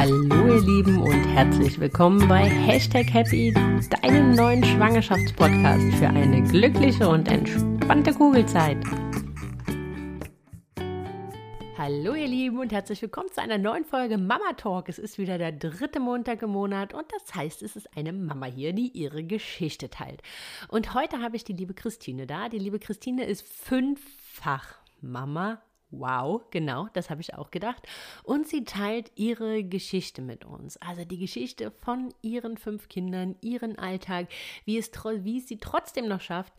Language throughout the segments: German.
Hallo ihr Lieben und herzlich willkommen bei Hashtag Happy, deinem neuen Schwangerschaftspodcast für eine glückliche und entspannte Kugelzeit. Hallo ihr Lieben und herzlich willkommen zu einer neuen Folge Mama Talk. Es ist wieder der dritte Montag im Monat und das heißt, es ist eine Mama hier, die ihre Geschichte teilt. Und heute habe ich die liebe Christine da. Die liebe Christine ist fünffach Mama Wow, genau, das habe ich auch gedacht. Und sie teilt ihre Geschichte mit uns. Also die Geschichte von ihren fünf Kindern, ihren Alltag, wie es, wie es sie trotzdem noch schafft,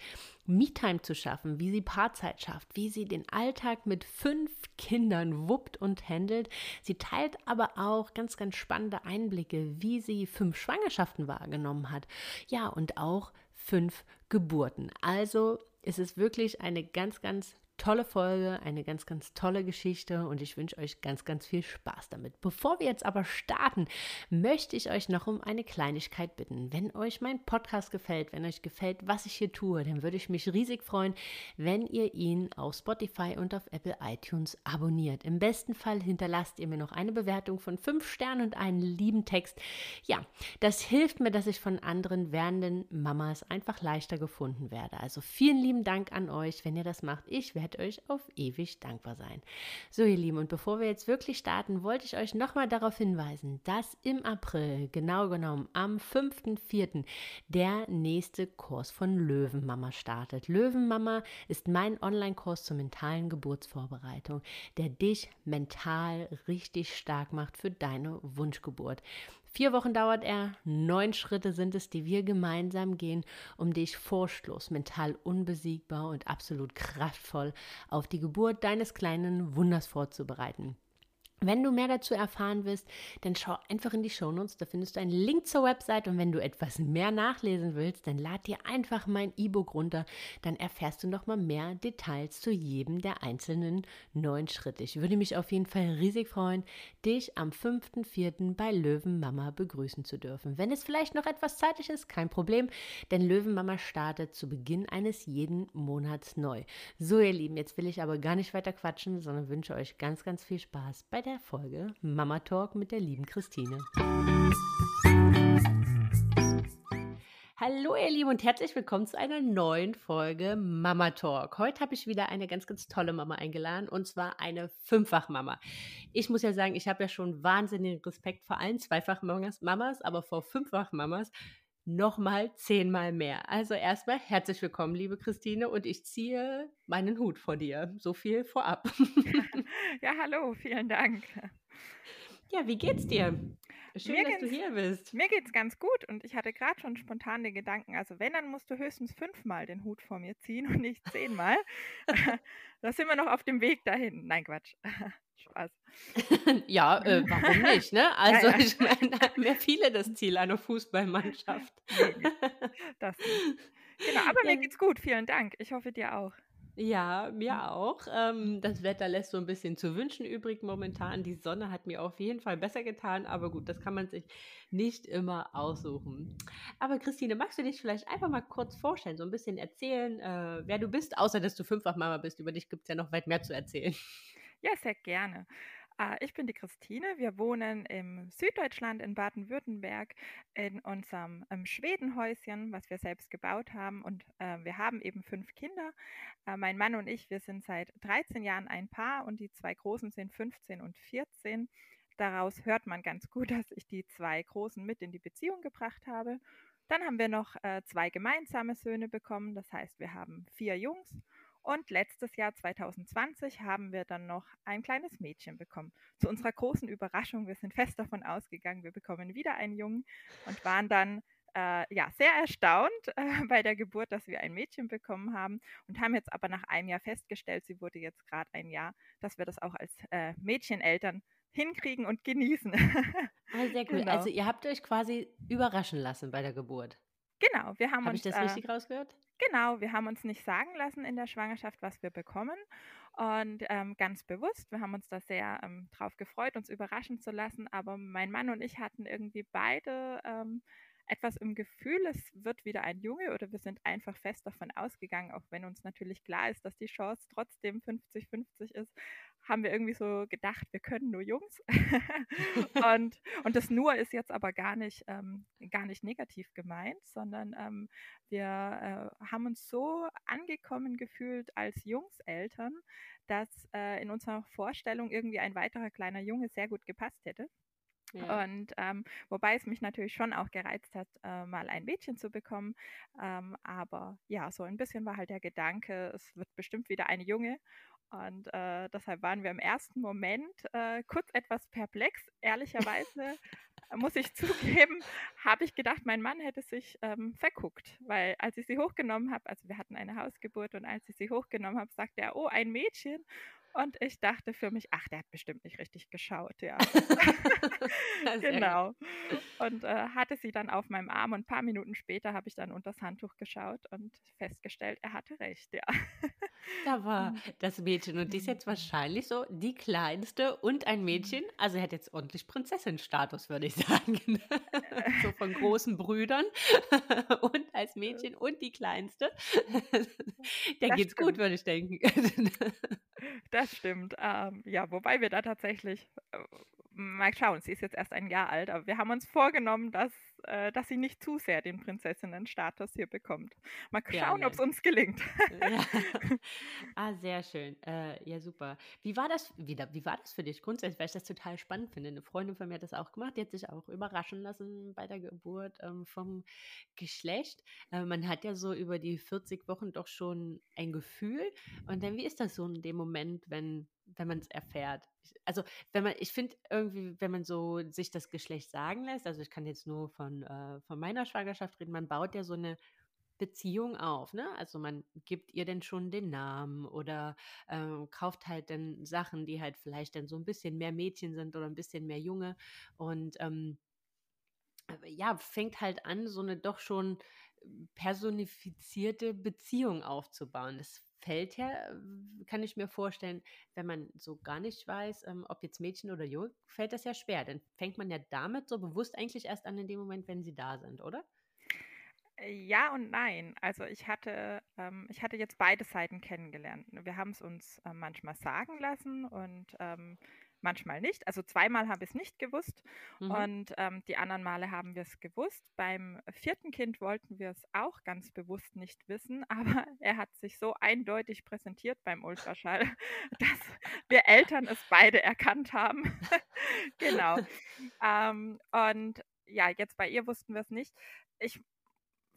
Me-Time zu schaffen, wie sie Paarzeit schafft, wie sie den Alltag mit fünf Kindern wuppt und handelt. Sie teilt aber auch ganz, ganz spannende Einblicke, wie sie fünf Schwangerschaften wahrgenommen hat. Ja, und auch fünf Geburten. Also es ist wirklich eine ganz, ganz tolle Folge, eine ganz, ganz tolle Geschichte und ich wünsche euch ganz, ganz viel Spaß damit. Bevor wir jetzt aber starten, möchte ich euch noch um eine Kleinigkeit bitten. Wenn euch mein Podcast gefällt, wenn euch gefällt, was ich hier tue, dann würde ich mich riesig freuen, wenn ihr ihn auf Spotify und auf Apple iTunes abonniert. Im besten Fall hinterlasst ihr mir noch eine Bewertung von fünf Sternen und einen lieben Text. Ja, das hilft mir, dass ich von anderen werdenden Mamas einfach leichter gefunden werde. Also vielen lieben Dank an euch, wenn ihr das macht. Ich werde euch auf ewig dankbar sein. So, ihr Lieben, und bevor wir jetzt wirklich starten, wollte ich euch nochmal darauf hinweisen, dass im April, genau genommen am 5.4., der nächste Kurs von Löwenmama startet. Löwenmama ist mein Online-Kurs zur mentalen Geburtsvorbereitung, der dich mental richtig stark macht für deine Wunschgeburt. Vier Wochen dauert er, neun Schritte sind es, die wir gemeinsam gehen, um dich furchtlos, mental unbesiegbar und absolut kraftvoll auf die Geburt deines kleinen Wunders vorzubereiten. Wenn du mehr dazu erfahren willst, dann schau einfach in die Shownotes, da findest du einen Link zur Website und wenn du etwas mehr nachlesen willst, dann lad dir einfach mein E-Book runter, dann erfährst du noch mal mehr Details zu jedem der einzelnen neun Schritte. Ich würde mich auf jeden Fall riesig freuen, dich am 5.4. bei Löwenmama begrüßen zu dürfen. Wenn es vielleicht noch etwas zeitlich ist, kein Problem, denn Löwenmama startet zu Beginn eines jeden Monats neu. So ihr Lieben, jetzt will ich aber gar nicht weiter quatschen, sondern wünsche euch ganz ganz viel Spaß bei der der Folge Mama Talk mit der lieben Christine. Hallo ihr Lieben und herzlich willkommen zu einer neuen Folge Mama Talk. Heute habe ich wieder eine ganz, ganz tolle Mama eingeladen und zwar eine Fünffach-Mama. Ich muss ja sagen, ich habe ja schon wahnsinnigen Respekt vor allen Zweifach-Mamas, aber vor Fünffach-Mamas nochmal zehnmal mehr. Also erstmal herzlich willkommen, liebe Christine, und ich ziehe meinen Hut vor dir. So viel vorab. ja, hallo, vielen Dank. Ja, wie geht's dir? Schön, mir dass du hier bist. Mir geht's ganz gut und ich hatte gerade schon spontan den Gedanken, also wenn, dann musst du höchstens fünfmal den Hut vor mir ziehen und nicht zehnmal. da sind wir noch auf dem Weg dahin. Nein, Quatsch. Spaß. ja, äh, warum nicht, ne? Also ja, ja. ich meine, ja viele das Ziel einer Fußballmannschaft. das Genau, aber ja. mir geht's gut, vielen Dank. Ich hoffe dir auch. Ja, mir hm. auch. Ähm, das Wetter lässt so ein bisschen zu wünschen übrig momentan. Die Sonne hat mir auf jeden Fall besser getan, aber gut, das kann man sich nicht immer aussuchen. Aber Christine, magst du dich vielleicht einfach mal kurz vorstellen, so ein bisschen erzählen, äh, wer du bist, außer dass du fünffach Mama bist. Über dich gibt es ja noch weit mehr zu erzählen. Ja, sehr gerne. Äh, ich bin die Christine. Wir wohnen im Süddeutschland in Baden-Württemberg in unserem ähm, Schwedenhäuschen, was wir selbst gebaut haben. Und äh, wir haben eben fünf Kinder. Äh, mein Mann und ich, wir sind seit 13 Jahren ein Paar und die zwei Großen sind 15 und 14. Daraus hört man ganz gut, dass ich die zwei Großen mit in die Beziehung gebracht habe. Dann haben wir noch äh, zwei gemeinsame Söhne bekommen. Das heißt, wir haben vier Jungs und letztes Jahr 2020 haben wir dann noch ein kleines Mädchen bekommen. Zu unserer großen Überraschung, wir sind fest davon ausgegangen, wir bekommen wieder einen Jungen und waren dann äh, ja, sehr erstaunt äh, bei der Geburt, dass wir ein Mädchen bekommen haben und haben jetzt aber nach einem Jahr festgestellt, sie wurde jetzt gerade ein Jahr, dass wir das auch als äh, Mädcheneltern hinkriegen und genießen. Ah, sehr cool. Genau. Also ihr habt euch quasi überraschen lassen bei der Geburt. Genau, wir haben Hab uns. Habe ich das äh, richtig rausgehört? Genau, wir haben uns nicht sagen lassen in der Schwangerschaft, was wir bekommen. Und ähm, ganz bewusst, wir haben uns da sehr ähm, drauf gefreut, uns überraschen zu lassen. Aber mein Mann und ich hatten irgendwie beide ähm, etwas im Gefühl, es wird wieder ein Junge oder wir sind einfach fest davon ausgegangen, auch wenn uns natürlich klar ist, dass die Chance trotzdem 50-50 ist, haben wir irgendwie so gedacht, wir können nur Jungs. und, und das nur ist jetzt aber gar nicht, ähm, gar nicht negativ gemeint, sondern ähm, wir äh, haben uns so angekommen gefühlt als Jungseltern, dass äh, in unserer Vorstellung irgendwie ein weiterer kleiner Junge sehr gut gepasst hätte. Ja. Und ähm, wobei es mich natürlich schon auch gereizt hat, äh, mal ein Mädchen zu bekommen. Ähm, aber ja, so ein bisschen war halt der Gedanke, es wird bestimmt wieder eine Junge. Und äh, deshalb waren wir im ersten Moment äh, kurz etwas perplex. Ehrlicherweise muss ich zugeben, habe ich gedacht, mein Mann hätte sich ähm, verguckt, weil als ich sie hochgenommen habe, also wir hatten eine Hausgeburt und als ich sie hochgenommen habe, sagte er, oh, ein Mädchen. Und ich dachte für mich, ach, der hat bestimmt nicht richtig geschaut, ja. genau. Und äh, hatte sie dann auf meinem Arm und ein paar Minuten später habe ich dann unter das Handtuch geschaut und festgestellt, er hatte recht, ja. Da war mhm. das Mädchen und die ist jetzt wahrscheinlich so die kleinste und ein Mädchen. Also er hat jetzt ordentlich Prinzessin-Status, würde ich sagen. so von großen Brüdern und als Mädchen und die kleinste. Der das geht's stimmt. gut, würde ich denken. Das stimmt. Ähm, ja, wobei wir da tatsächlich, äh, mal schauen, sie ist jetzt erst ein Jahr alt, aber wir haben uns vorgenommen, dass äh, dass sie nicht zu sehr den Prinzessinnenstatus hier bekommt. Mal schauen, ob es uns gelingt. Ja. Ah, sehr schön. Äh, ja, super. Wie war das, wie, wie war das für dich grundsätzlich, weil ich das total spannend finde? Eine Freundin von mir hat das auch gemacht, die hat sich auch überraschen lassen bei der Geburt ähm, vom Geschlecht. Äh, man hat ja so über die 40 Wochen doch schon ein Gefühl. Und dann, wie ist das so in dem Moment, wenn wenn man es erfährt. Also, wenn man, ich finde irgendwie, wenn man so sich das Geschlecht sagen lässt, also ich kann jetzt nur von, äh, von meiner Schwangerschaft reden, man baut ja so eine Beziehung auf, ne? Also man gibt ihr denn schon den Namen oder äh, kauft halt dann Sachen, die halt vielleicht dann so ein bisschen mehr Mädchen sind oder ein bisschen mehr Junge und ähm, ja, fängt halt an, so eine doch schon personifizierte Beziehung aufzubauen. Das fällt ja, kann ich mir vorstellen, wenn man so gar nicht weiß, ähm, ob jetzt Mädchen oder Junge, fällt das ja schwer. Dann fängt man ja damit so bewusst eigentlich erst an in dem Moment, wenn sie da sind, oder? Äh, ja und nein. Also ich hatte, ähm, ich hatte jetzt beide Seiten kennengelernt. Wir haben es uns äh, manchmal sagen lassen und ähm, manchmal nicht. Also zweimal habe ich es nicht gewusst mhm. und ähm, die anderen Male haben wir es gewusst. Beim vierten Kind wollten wir es auch ganz bewusst nicht wissen, aber er hat sich so eindeutig präsentiert beim Ultraschall, dass wir Eltern es beide erkannt haben. genau. Ähm, und ja, jetzt bei ihr wussten wir es nicht. Ich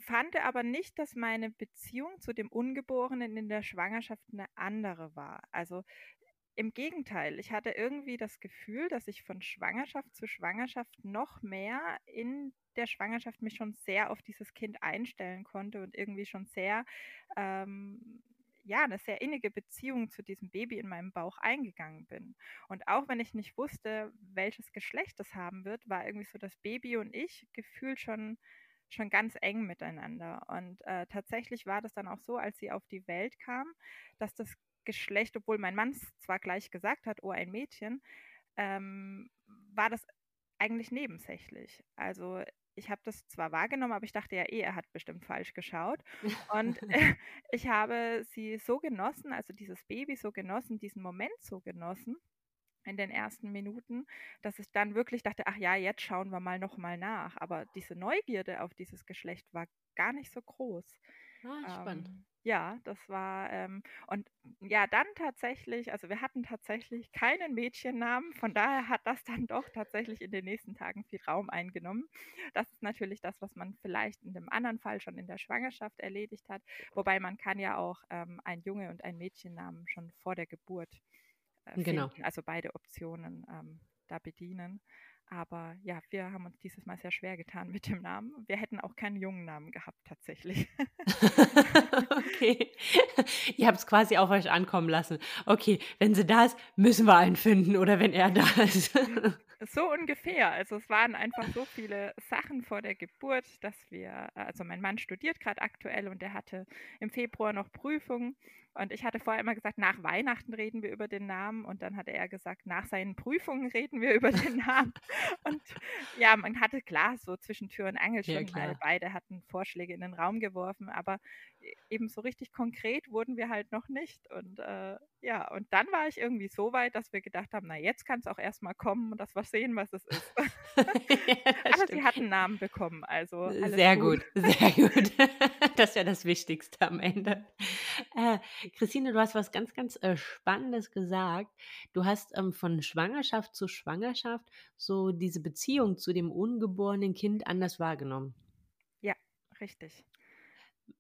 fand aber nicht, dass meine Beziehung zu dem Ungeborenen in der Schwangerschaft eine andere war. Also im Gegenteil, ich hatte irgendwie das Gefühl, dass ich von Schwangerschaft zu Schwangerschaft noch mehr in der Schwangerschaft mich schon sehr auf dieses Kind einstellen konnte und irgendwie schon sehr, ähm, ja, eine sehr innige Beziehung zu diesem Baby in meinem Bauch eingegangen bin. Und auch wenn ich nicht wusste, welches Geschlecht es haben wird, war irgendwie so das Baby und ich gefühlt schon schon ganz eng miteinander. Und äh, tatsächlich war das dann auch so, als sie auf die Welt kam, dass das Geschlecht, obwohl mein Mann zwar gleich gesagt hat, oh, ein Mädchen, ähm, war das eigentlich nebensächlich. Also ich habe das zwar wahrgenommen, aber ich dachte ja eh, er hat bestimmt falsch geschaut. Und äh, ich habe sie so genossen, also dieses Baby so genossen, diesen Moment so genossen in den ersten Minuten, dass ich dann wirklich dachte, ach ja, jetzt schauen wir mal noch mal nach. Aber diese Neugierde auf dieses Geschlecht war gar nicht so groß. Ah, spannend. Ähm, ja, das war, ähm, und ja, dann tatsächlich, also wir hatten tatsächlich keinen Mädchennamen, von daher hat das dann doch tatsächlich in den nächsten Tagen viel Raum eingenommen. Das ist natürlich das, was man vielleicht in dem anderen Fall schon in der Schwangerschaft erledigt hat, wobei man kann ja auch ähm, ein Junge und ein Mädchennamen schon vor der Geburt äh, genau. finden, also beide Optionen ähm, da bedienen. Aber ja, wir haben uns dieses Mal sehr schwer getan mit dem Namen. Wir hätten auch keinen jungen Namen gehabt, tatsächlich. okay. Ihr habt es quasi auf euch ankommen lassen. Okay, wenn sie da ist, müssen wir einen finden oder wenn er da ist. so ungefähr. Also es waren einfach so viele Sachen vor der Geburt, dass wir, also mein Mann studiert gerade aktuell und er hatte im Februar noch Prüfungen und ich hatte vorher immer gesagt, nach Weihnachten reden wir über den Namen. Und dann hatte er gesagt, nach seinen Prüfungen reden wir über den Namen. Und ja, man hatte klar so zwischen Tür und Angel schon, ja, weil beide hatten Vorschläge in den Raum geworfen. Aber eben so richtig konkret wurden wir halt noch nicht. Und äh, ja, und dann war ich irgendwie so weit, dass wir gedacht haben, na jetzt kann es auch erstmal kommen und dass wir sehen, was es ist. ja, Aber sie hat einen Namen bekommen, also Sehr gut, gut sehr gut. das ist ja das Wichtigste am Ende. Äh, Christine, du hast was ganz, ganz äh, Spannendes gesagt. Du hast ähm, von Schwangerschaft zu Schwangerschaft so diese Beziehung zu dem ungeborenen Kind anders wahrgenommen. Ja, richtig.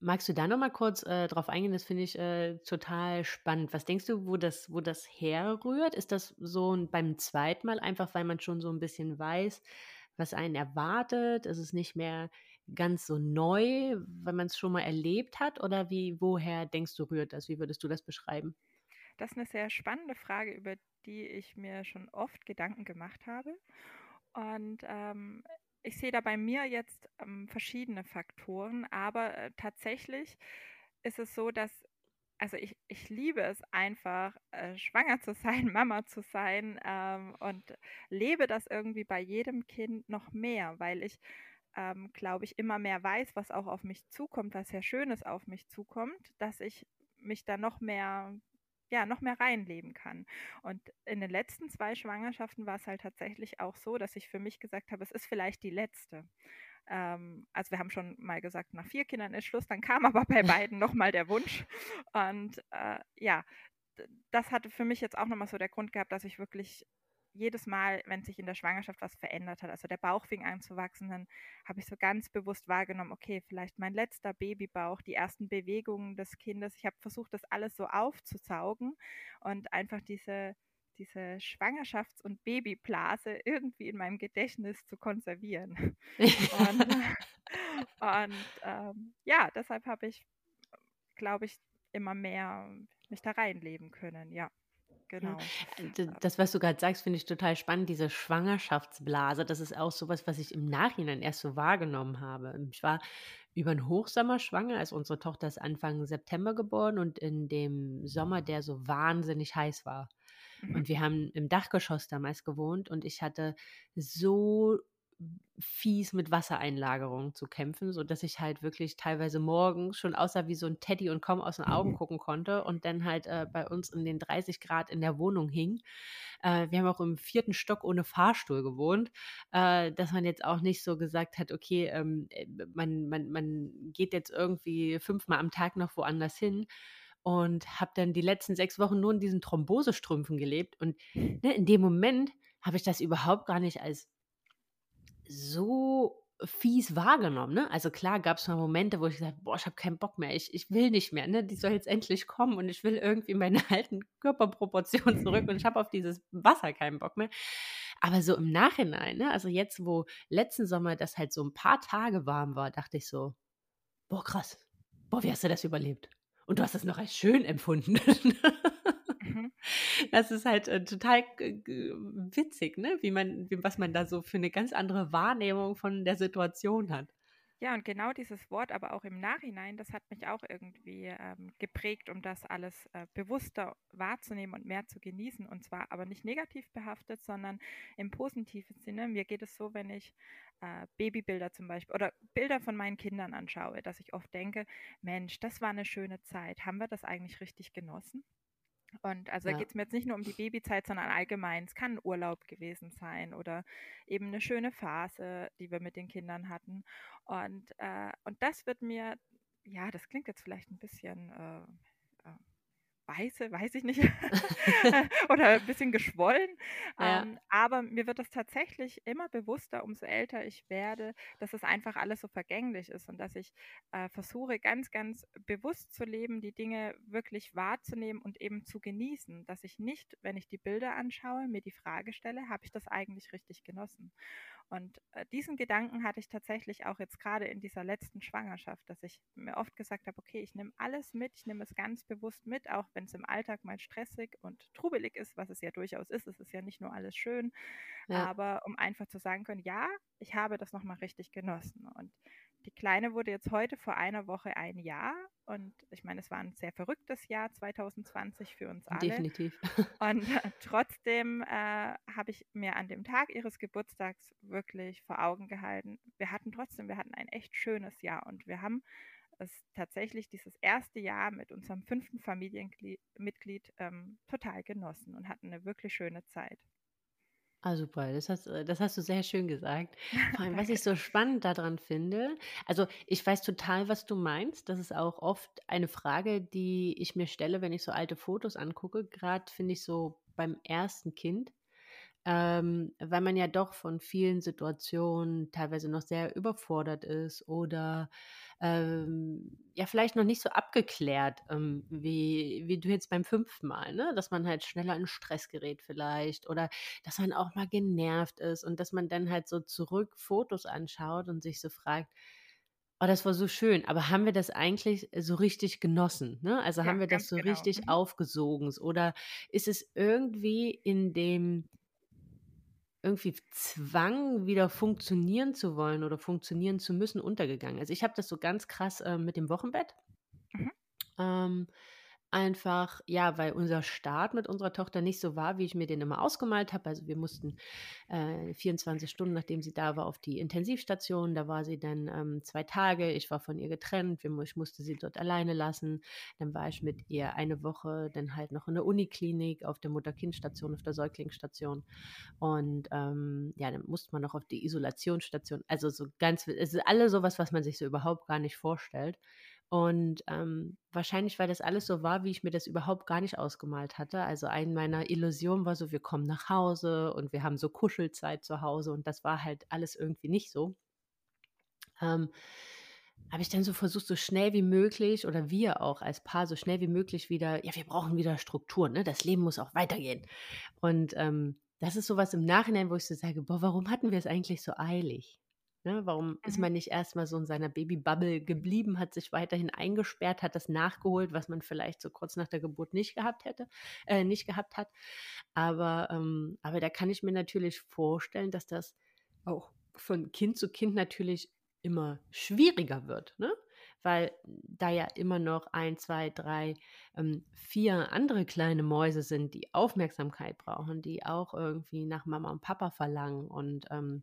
Magst du da noch mal kurz äh, drauf eingehen? Das finde ich äh, total spannend. Was denkst du, wo das, wo das herrührt? Ist das so beim zweiten Mal einfach, weil man schon so ein bisschen weiß, was einen erwartet? Ist es nicht mehr ganz so neu, weil man es schon mal erlebt hat? Oder wie, woher denkst du, rührt das? Wie würdest du das beschreiben? Das ist eine sehr spannende Frage, über die ich mir schon oft Gedanken gemacht habe. Und ähm, ich sehe da bei mir jetzt ähm, verschiedene Faktoren, aber äh, tatsächlich ist es so, dass, also ich, ich liebe es einfach, äh, schwanger zu sein, Mama zu sein ähm, und lebe das irgendwie bei jedem Kind noch mehr, weil ich, ähm, glaube ich, immer mehr weiß, was auch auf mich zukommt, was sehr Schönes auf mich zukommt, dass ich mich da noch mehr ja, noch mehr reinleben kann. Und in den letzten zwei Schwangerschaften war es halt tatsächlich auch so, dass ich für mich gesagt habe, es ist vielleicht die letzte. Ähm, also wir haben schon mal gesagt, nach vier Kindern ist Schluss, dann kam aber bei beiden nochmal der Wunsch. Und äh, ja, das hatte für mich jetzt auch nochmal so der Grund gehabt, dass ich wirklich jedes Mal, wenn sich in der Schwangerschaft was verändert hat, also der Bauch fing an zu wachsen, dann habe ich so ganz bewusst wahrgenommen, okay, vielleicht mein letzter Babybauch, die ersten Bewegungen des Kindes. Ich habe versucht, das alles so aufzusaugen und einfach diese, diese Schwangerschafts- und Babyblase irgendwie in meinem Gedächtnis zu konservieren. und, und ähm, ja, deshalb habe ich, glaube ich, immer mehr mich da reinleben können, ja. Genau. Äh, das, was du gerade sagst, finde ich total spannend, diese Schwangerschaftsblase. Das ist auch sowas, was ich im Nachhinein erst so wahrgenommen habe. Ich war über den Hochsommer schwanger, also unsere Tochter ist Anfang September geboren und in dem Sommer, der so wahnsinnig heiß war. Mhm. Und wir haben im Dachgeschoss damals gewohnt und ich hatte so fies mit Wassereinlagerungen zu kämpfen, sodass ich halt wirklich teilweise morgens schon aussah wie so ein Teddy und kaum aus den Augen mhm. gucken konnte und dann halt äh, bei uns in den 30 Grad in der Wohnung hing. Äh, wir haben auch im vierten Stock ohne Fahrstuhl gewohnt, äh, dass man jetzt auch nicht so gesagt hat, okay, ähm, äh, man, man, man geht jetzt irgendwie fünfmal am Tag noch woanders hin und habe dann die letzten sechs Wochen nur in diesen Thrombosestrümpfen gelebt und ne, in dem Moment habe ich das überhaupt gar nicht als so fies wahrgenommen. Ne? Also klar gab es mal Momente, wo ich gesagt habe, boah, ich habe keinen Bock mehr, ich, ich will nicht mehr, ne? die soll jetzt endlich kommen und ich will irgendwie meine alten Körperproportionen zurück und ich habe auf dieses Wasser keinen Bock mehr. Aber so im Nachhinein, ne? also jetzt, wo letzten Sommer das halt so ein paar Tage warm war, dachte ich so, boah, krass, boah, wie hast du das überlebt? Und du hast das noch als schön empfunden. Das ist halt äh, total witzig, ne? Wie man, wie, was man da so für eine ganz andere Wahrnehmung von der Situation hat. Ja, und genau dieses Wort, aber auch im Nachhinein, das hat mich auch irgendwie ähm, geprägt, um das alles äh, bewusster wahrzunehmen und mehr zu genießen. Und zwar aber nicht negativ behaftet, sondern im positiven Sinne. Mir geht es so, wenn ich äh, Babybilder zum Beispiel oder Bilder von meinen Kindern anschaue, dass ich oft denke, Mensch, das war eine schöne Zeit. Haben wir das eigentlich richtig genossen? Und also ja. da geht es mir jetzt nicht nur um die Babyzeit, sondern allgemein. Es kann ein Urlaub gewesen sein oder eben eine schöne Phase, die wir mit den Kindern hatten. Und, äh, und das wird mir, ja, das klingt jetzt vielleicht ein bisschen äh, weiße, weiß ich nicht, oder ein bisschen geschwollen. Ja. Ähm, aber mir wird es tatsächlich immer bewusster, umso älter ich werde, dass es einfach alles so vergänglich ist und dass ich äh, versuche, ganz, ganz bewusst zu leben, die Dinge wirklich wahrzunehmen und eben zu genießen. Dass ich nicht, wenn ich die Bilder anschaue, mir die Frage stelle, habe ich das eigentlich richtig genossen? Und äh, diesen Gedanken hatte ich tatsächlich auch jetzt gerade in dieser letzten Schwangerschaft, dass ich mir oft gesagt habe, okay, ich nehme alles mit, ich nehme es ganz bewusst mit, auch wenn es im Alltag mal stressig und trubelig ist, was es ja durchaus ist. Es ist ja nicht nur alles schön, ja. aber um einfach zu sagen können, ja, ich habe das nochmal richtig genossen. Und die Kleine wurde jetzt heute vor einer Woche ein Jahr und ich meine, es war ein sehr verrücktes Jahr 2020 für uns alle. Definitiv. Und äh, trotzdem äh, habe ich mir an dem Tag ihres Geburtstags wirklich vor Augen gehalten, wir hatten trotzdem, wir hatten ein echt schönes Jahr und wir haben es tatsächlich dieses erste Jahr mit unserem fünften Familienmitglied ähm, total genossen und hatten eine wirklich schöne Zeit. Ah, super. Das hast, äh, das hast du sehr schön gesagt. Vor allem, was ich so spannend daran finde, also ich weiß total, was du meinst. Das ist auch oft eine Frage, die ich mir stelle, wenn ich so alte Fotos angucke. Gerade finde ich so beim ersten Kind, ähm, weil man ja doch von vielen Situationen teilweise noch sehr überfordert ist oder ähm, ja vielleicht noch nicht so abgeklärt, ähm, wie, wie du jetzt beim fünften Mal, ne? dass man halt schneller in Stress gerät vielleicht oder dass man auch mal genervt ist und dass man dann halt so zurück Fotos anschaut und sich so fragt, Oh, das war so schön. Aber haben wir das eigentlich so richtig genossen? Ne? Also ja, haben wir das so genau. richtig mhm. aufgesogen? Oder ist es irgendwie in dem irgendwie Zwang, wieder funktionieren zu wollen oder funktionieren zu müssen, untergegangen. Also ich habe das so ganz krass äh, mit dem Wochenbett. Mhm. Ähm, einfach, ja, weil unser Start mit unserer Tochter nicht so war, wie ich mir den immer ausgemalt habe. Also wir mussten äh, 24 Stunden, nachdem sie da war, auf die Intensivstation. Da war sie dann ähm, zwei Tage. Ich war von ihr getrennt. Ich musste sie dort alleine lassen. Dann war ich mit ihr eine Woche dann halt noch in der Uniklinik, auf der Mutter-Kind-Station, auf der Säuglingsstation. Und ähm, ja, dann musste man noch auf die Isolationsstation. Also so ganz, es ist alles sowas, was man sich so überhaupt gar nicht vorstellt. Und ähm, wahrscheinlich, weil das alles so war, wie ich mir das überhaupt gar nicht ausgemalt hatte. Also eine meiner Illusionen war so, wir kommen nach Hause und wir haben so Kuschelzeit zu Hause und das war halt alles irgendwie nicht so. Ähm, habe ich dann so versucht, so schnell wie möglich oder wir auch als Paar so schnell wie möglich wieder, ja, wir brauchen wieder Struktur, ne? Das Leben muss auch weitergehen. Und ähm, das ist sowas im Nachhinein, wo ich so sage, boah, warum hatten wir es eigentlich so eilig? Ne, warum mhm. ist man nicht erstmal so in seiner Babybubble geblieben, hat sich weiterhin eingesperrt, hat das nachgeholt, was man vielleicht so kurz nach der Geburt nicht gehabt hätte, äh, nicht gehabt hat. Aber, ähm, aber da kann ich mir natürlich vorstellen, dass das auch von Kind zu Kind natürlich immer schwieriger wird, ne? weil da ja immer noch ein, zwei, drei, ähm, vier andere kleine Mäuse sind, die Aufmerksamkeit brauchen, die auch irgendwie nach Mama und Papa verlangen und ähm,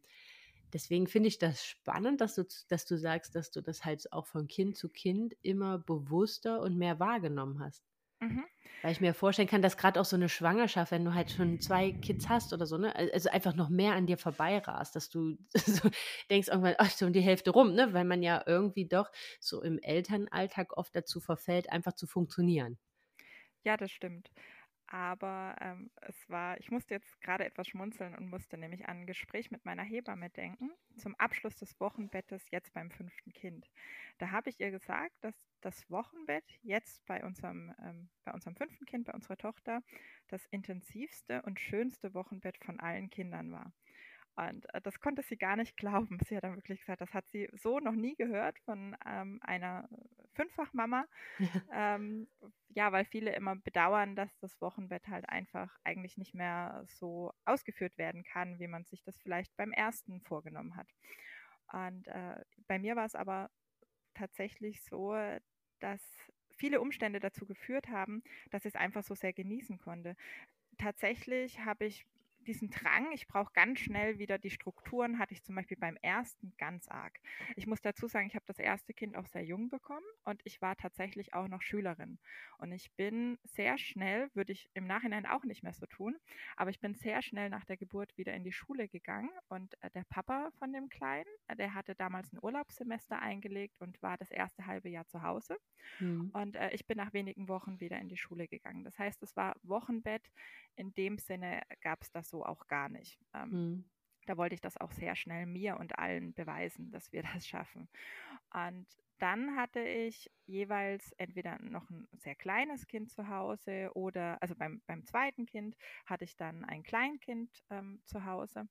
Deswegen finde ich das spannend, dass du, dass du sagst, dass du das halt auch von Kind zu Kind immer bewusster und mehr wahrgenommen hast. Mhm. Weil ich mir vorstellen kann, dass gerade auch so eine Schwangerschaft, wenn du halt schon zwei Kids hast oder so, ne, also einfach noch mehr an dir vorbeirast, dass du so denkst irgendwann, ach, so um die Hälfte rum, ne, weil man ja irgendwie doch so im Elternalltag oft dazu verfällt, einfach zu funktionieren. Ja, das stimmt aber ähm, es war, ich musste jetzt gerade etwas schmunzeln und musste nämlich an ein Gespräch mit meiner Hebamme denken, zum Abschluss des Wochenbettes jetzt beim fünften Kind. Da habe ich ihr gesagt, dass das Wochenbett jetzt bei unserem, ähm, bei unserem fünften Kind, bei unserer Tochter, das intensivste und schönste Wochenbett von allen Kindern war. Und äh, das konnte sie gar nicht glauben. Sie hat dann wirklich gesagt, das hat sie so noch nie gehört von ähm, einer Fünffachmama. ähm, ja, weil viele immer bedauern, dass das Wochenbett halt einfach eigentlich nicht mehr so ausgeführt werden kann, wie man sich das vielleicht beim ersten vorgenommen hat. Und äh, bei mir war es aber tatsächlich so, dass viele Umstände dazu geführt haben, dass ich es einfach so sehr genießen konnte. Tatsächlich habe ich diesen Drang, ich brauche ganz schnell wieder die Strukturen, hatte ich zum Beispiel beim ersten ganz arg. Ich muss dazu sagen, ich habe das erste Kind auch sehr jung bekommen und ich war tatsächlich auch noch Schülerin. Und ich bin sehr schnell, würde ich im Nachhinein auch nicht mehr so tun, aber ich bin sehr schnell nach der Geburt wieder in die Schule gegangen und äh, der Papa von dem Kleinen, äh, der hatte damals ein Urlaubssemester eingelegt und war das erste halbe Jahr zu Hause. Mhm. Und äh, ich bin nach wenigen Wochen wieder in die Schule gegangen. Das heißt, es war Wochenbett. In dem Sinne gab es das so auch gar nicht. Ähm, mhm. Da wollte ich das auch sehr schnell mir und allen beweisen, dass wir das schaffen. Und dann hatte ich jeweils entweder noch ein sehr kleines Kind zu Hause oder, also beim, beim zweiten Kind hatte ich dann ein Kleinkind ähm, zu Hause.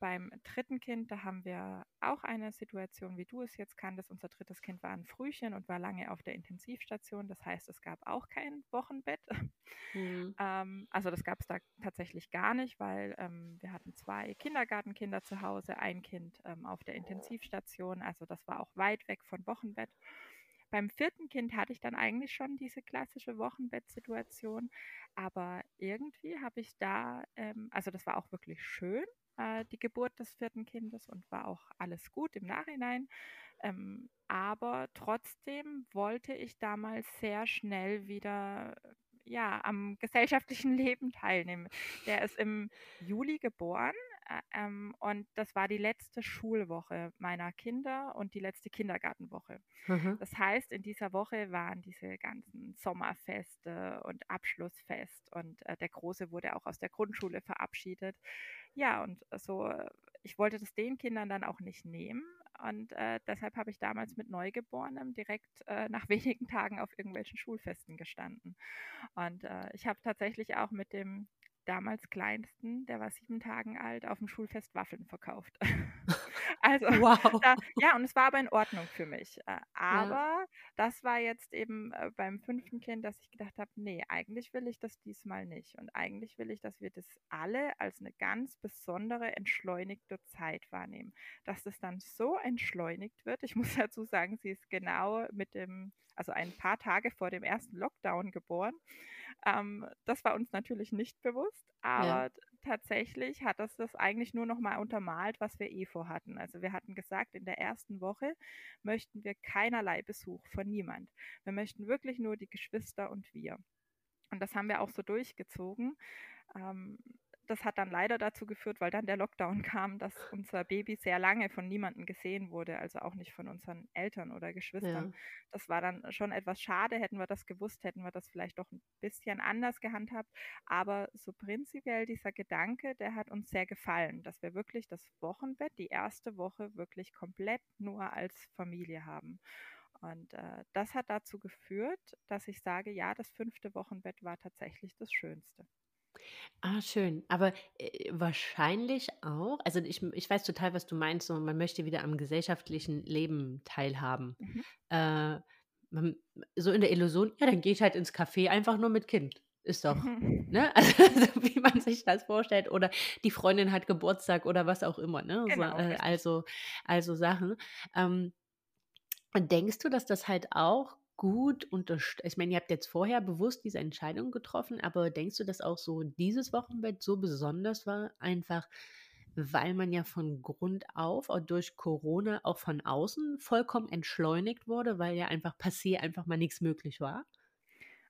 Beim dritten Kind, da haben wir auch eine Situation, wie du es jetzt kanntest. Unser drittes Kind war ein Frühchen und war lange auf der Intensivstation. Das heißt, es gab auch kein Wochenbett. Mhm. ähm, also das gab es da tatsächlich gar nicht, weil ähm, wir hatten zwei Kindergartenkinder zu Hause, ein Kind ähm, auf der Intensivstation. Also das war auch weit weg von Wochenbett. Beim vierten Kind hatte ich dann eigentlich schon diese klassische Wochenbettsituation, aber irgendwie habe ich da, ähm, also das war auch wirklich schön, äh, die Geburt des vierten Kindes und war auch alles gut im Nachhinein. Ähm, aber trotzdem wollte ich damals sehr schnell wieder ja, am gesellschaftlichen Leben teilnehmen. Der ist im Juli geboren ähm, und das war die letzte Schulwoche meiner Kinder und die letzte Kindergartenwoche. Mhm. Das heißt, in dieser Woche waren diese ganzen Sommerfeste und Abschlussfest und äh, der Große wurde auch aus der Grundschule verabschiedet. Ja, und so, ich wollte das den Kindern dann auch nicht nehmen. Und äh, deshalb habe ich damals mit Neugeborenem direkt äh, nach wenigen Tagen auf irgendwelchen Schulfesten gestanden. Und äh, ich habe tatsächlich auch mit dem damals Kleinsten, der war sieben Tagen alt, auf dem Schulfest Waffeln verkauft. also, wow. Da, ja, und es war aber in Ordnung für mich. Äh, aber ja. das war jetzt eben äh, beim fünften Kind, dass ich gedacht habe, nee, eigentlich will ich das diesmal nicht. Und eigentlich will ich, dass wir das alle als eine ganz besondere, entschleunigte Zeit wahrnehmen. Dass das dann so entschleunigt wird. Ich muss dazu sagen, sie ist genau mit dem, also ein paar Tage vor dem ersten Lockdown geboren. Ähm, das war uns natürlich nicht bewusst, aber ja. Tatsächlich hat das das eigentlich nur noch mal untermalt, was wir eh vorhatten. Also wir hatten gesagt, in der ersten Woche möchten wir keinerlei Besuch von niemand. Wir möchten wirklich nur die Geschwister und wir. Und das haben wir auch so durchgezogen. Ähm, das hat dann leider dazu geführt, weil dann der Lockdown kam, dass unser Baby sehr lange von niemandem gesehen wurde, also auch nicht von unseren Eltern oder Geschwistern. Ja. Das war dann schon etwas schade. Hätten wir das gewusst, hätten wir das vielleicht doch ein bisschen anders gehandhabt. Aber so prinzipiell dieser Gedanke, der hat uns sehr gefallen, dass wir wirklich das Wochenbett, die erste Woche wirklich komplett nur als Familie haben. Und äh, das hat dazu geführt, dass ich sage, ja, das fünfte Wochenbett war tatsächlich das Schönste. Ah, schön. Aber, äh, wahrscheinlich auch also, ich ich weiß total, was du meinst, so man möchte wieder am gesellschaftlichen Leben teilhaben. Mhm. Äh, man so in der Illusion: „Ja, dann gehe ich halt ins Café einfach nur mit Kind.“ Ist doch Mhm. ne? Also, wie man sich das vorstellt oder die Freundin hat Geburtstag oder was auch immer, ne? So, Genau, äh, also also Sachen. Ähm, denkst du, dass das halt auch gut unterstützt? Ich meine, ihr habt jetzt vorher bewusst diese Entscheidung getroffen, aber denkst du, dass auch so dieses Wochenbett so besonders war, einfach weil man ja von Grund auf auch durch Corona auch von außen vollkommen entschleunigt wurde, weil ja einfach passé einfach mal nichts möglich war?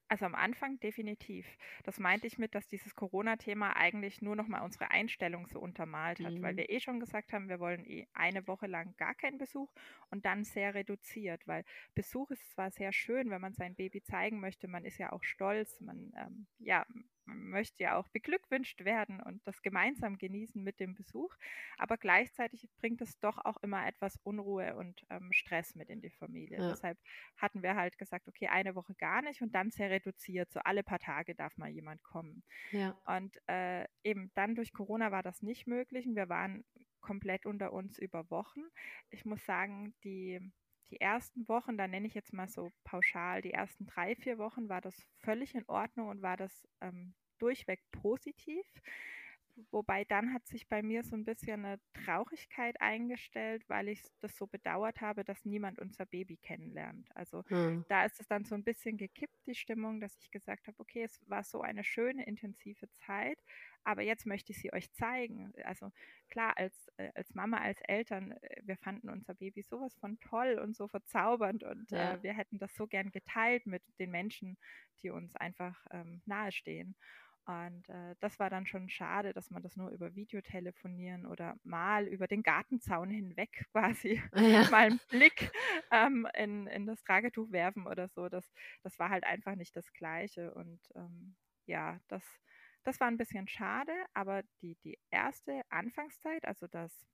Also am Anfang definitiv. Das meinte ich mit, dass dieses Corona-Thema eigentlich nur noch mal unsere Einstellung so untermalt hat, weil mhm. wir eh schon gesagt haben, wir wollen eh eine Woche lang gar keinen Besuch und dann sehr reduziert, weil Besuch ist zwar sehr schön, wenn man sein Baby zeigen möchte, man ist ja auch stolz, man ähm, ja, man möchte ja auch beglückwünscht werden und das gemeinsam genießen mit dem Besuch. Aber gleichzeitig bringt es doch auch immer etwas Unruhe und ähm, Stress mit in die Familie. Ja. Deshalb hatten wir halt gesagt, okay, eine Woche gar nicht und dann sehr reduziert. So alle paar Tage darf mal jemand kommen. Ja. Und äh, eben dann durch Corona war das nicht möglich und wir waren komplett unter uns über Wochen. Ich muss sagen, die die ersten Wochen, da nenne ich jetzt mal so pauschal, die ersten drei, vier Wochen war das völlig in Ordnung und war das ähm, durchweg positiv. Wobei dann hat sich bei mir so ein bisschen eine Traurigkeit eingestellt, weil ich das so bedauert habe, dass niemand unser Baby kennenlernt. Also hm. da ist es dann so ein bisschen gekippt, die Stimmung, dass ich gesagt habe, okay, es war so eine schöne, intensive Zeit, aber jetzt möchte ich sie euch zeigen. Also klar, als, äh, als Mama, als Eltern, äh, wir fanden unser Baby sowas von toll und so verzaubernd und ja. äh, wir hätten das so gern geteilt mit den Menschen, die uns einfach ähm, nahestehen. Und äh, das war dann schon schade, dass man das nur über Videotelefonieren oder mal über den Gartenzaun hinweg quasi ja. mal einen Blick ähm, in, in das Tragetuch werfen oder so. Das, das war halt einfach nicht das Gleiche. Und ähm, ja, das, das war ein bisschen schade, aber die, die erste Anfangszeit, also das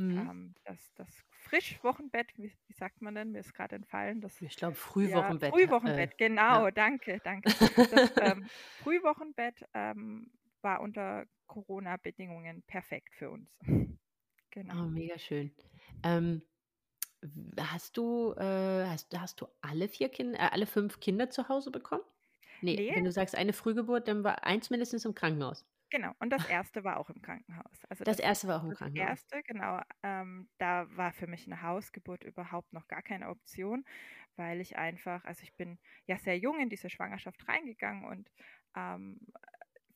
Mhm. Ähm, das, das Frischwochenbett, wie, wie, sagt man denn? Mir ist gerade entfallen. Das, ich glaube, Frühwochenbett. Ja, Frühwochenbett, äh, genau, ja. danke, danke. Das ähm, Frühwochenbett ähm, war unter Corona-Bedingungen perfekt für uns. Genau. Oh, mega schön. Ähm, hast du, äh, hast, hast du alle vier Kinder, äh, alle fünf Kinder zu Hause bekommen? Nee, nee, wenn du sagst eine Frühgeburt, dann war eins mindestens im Krankenhaus. Genau, und das erste war auch im Krankenhaus. Also das, das erste war auch im Krankenhaus. Das erste, genau. Ähm, da war für mich eine Hausgeburt überhaupt noch gar keine Option, weil ich einfach, also ich bin ja sehr jung in diese Schwangerschaft reingegangen und ähm,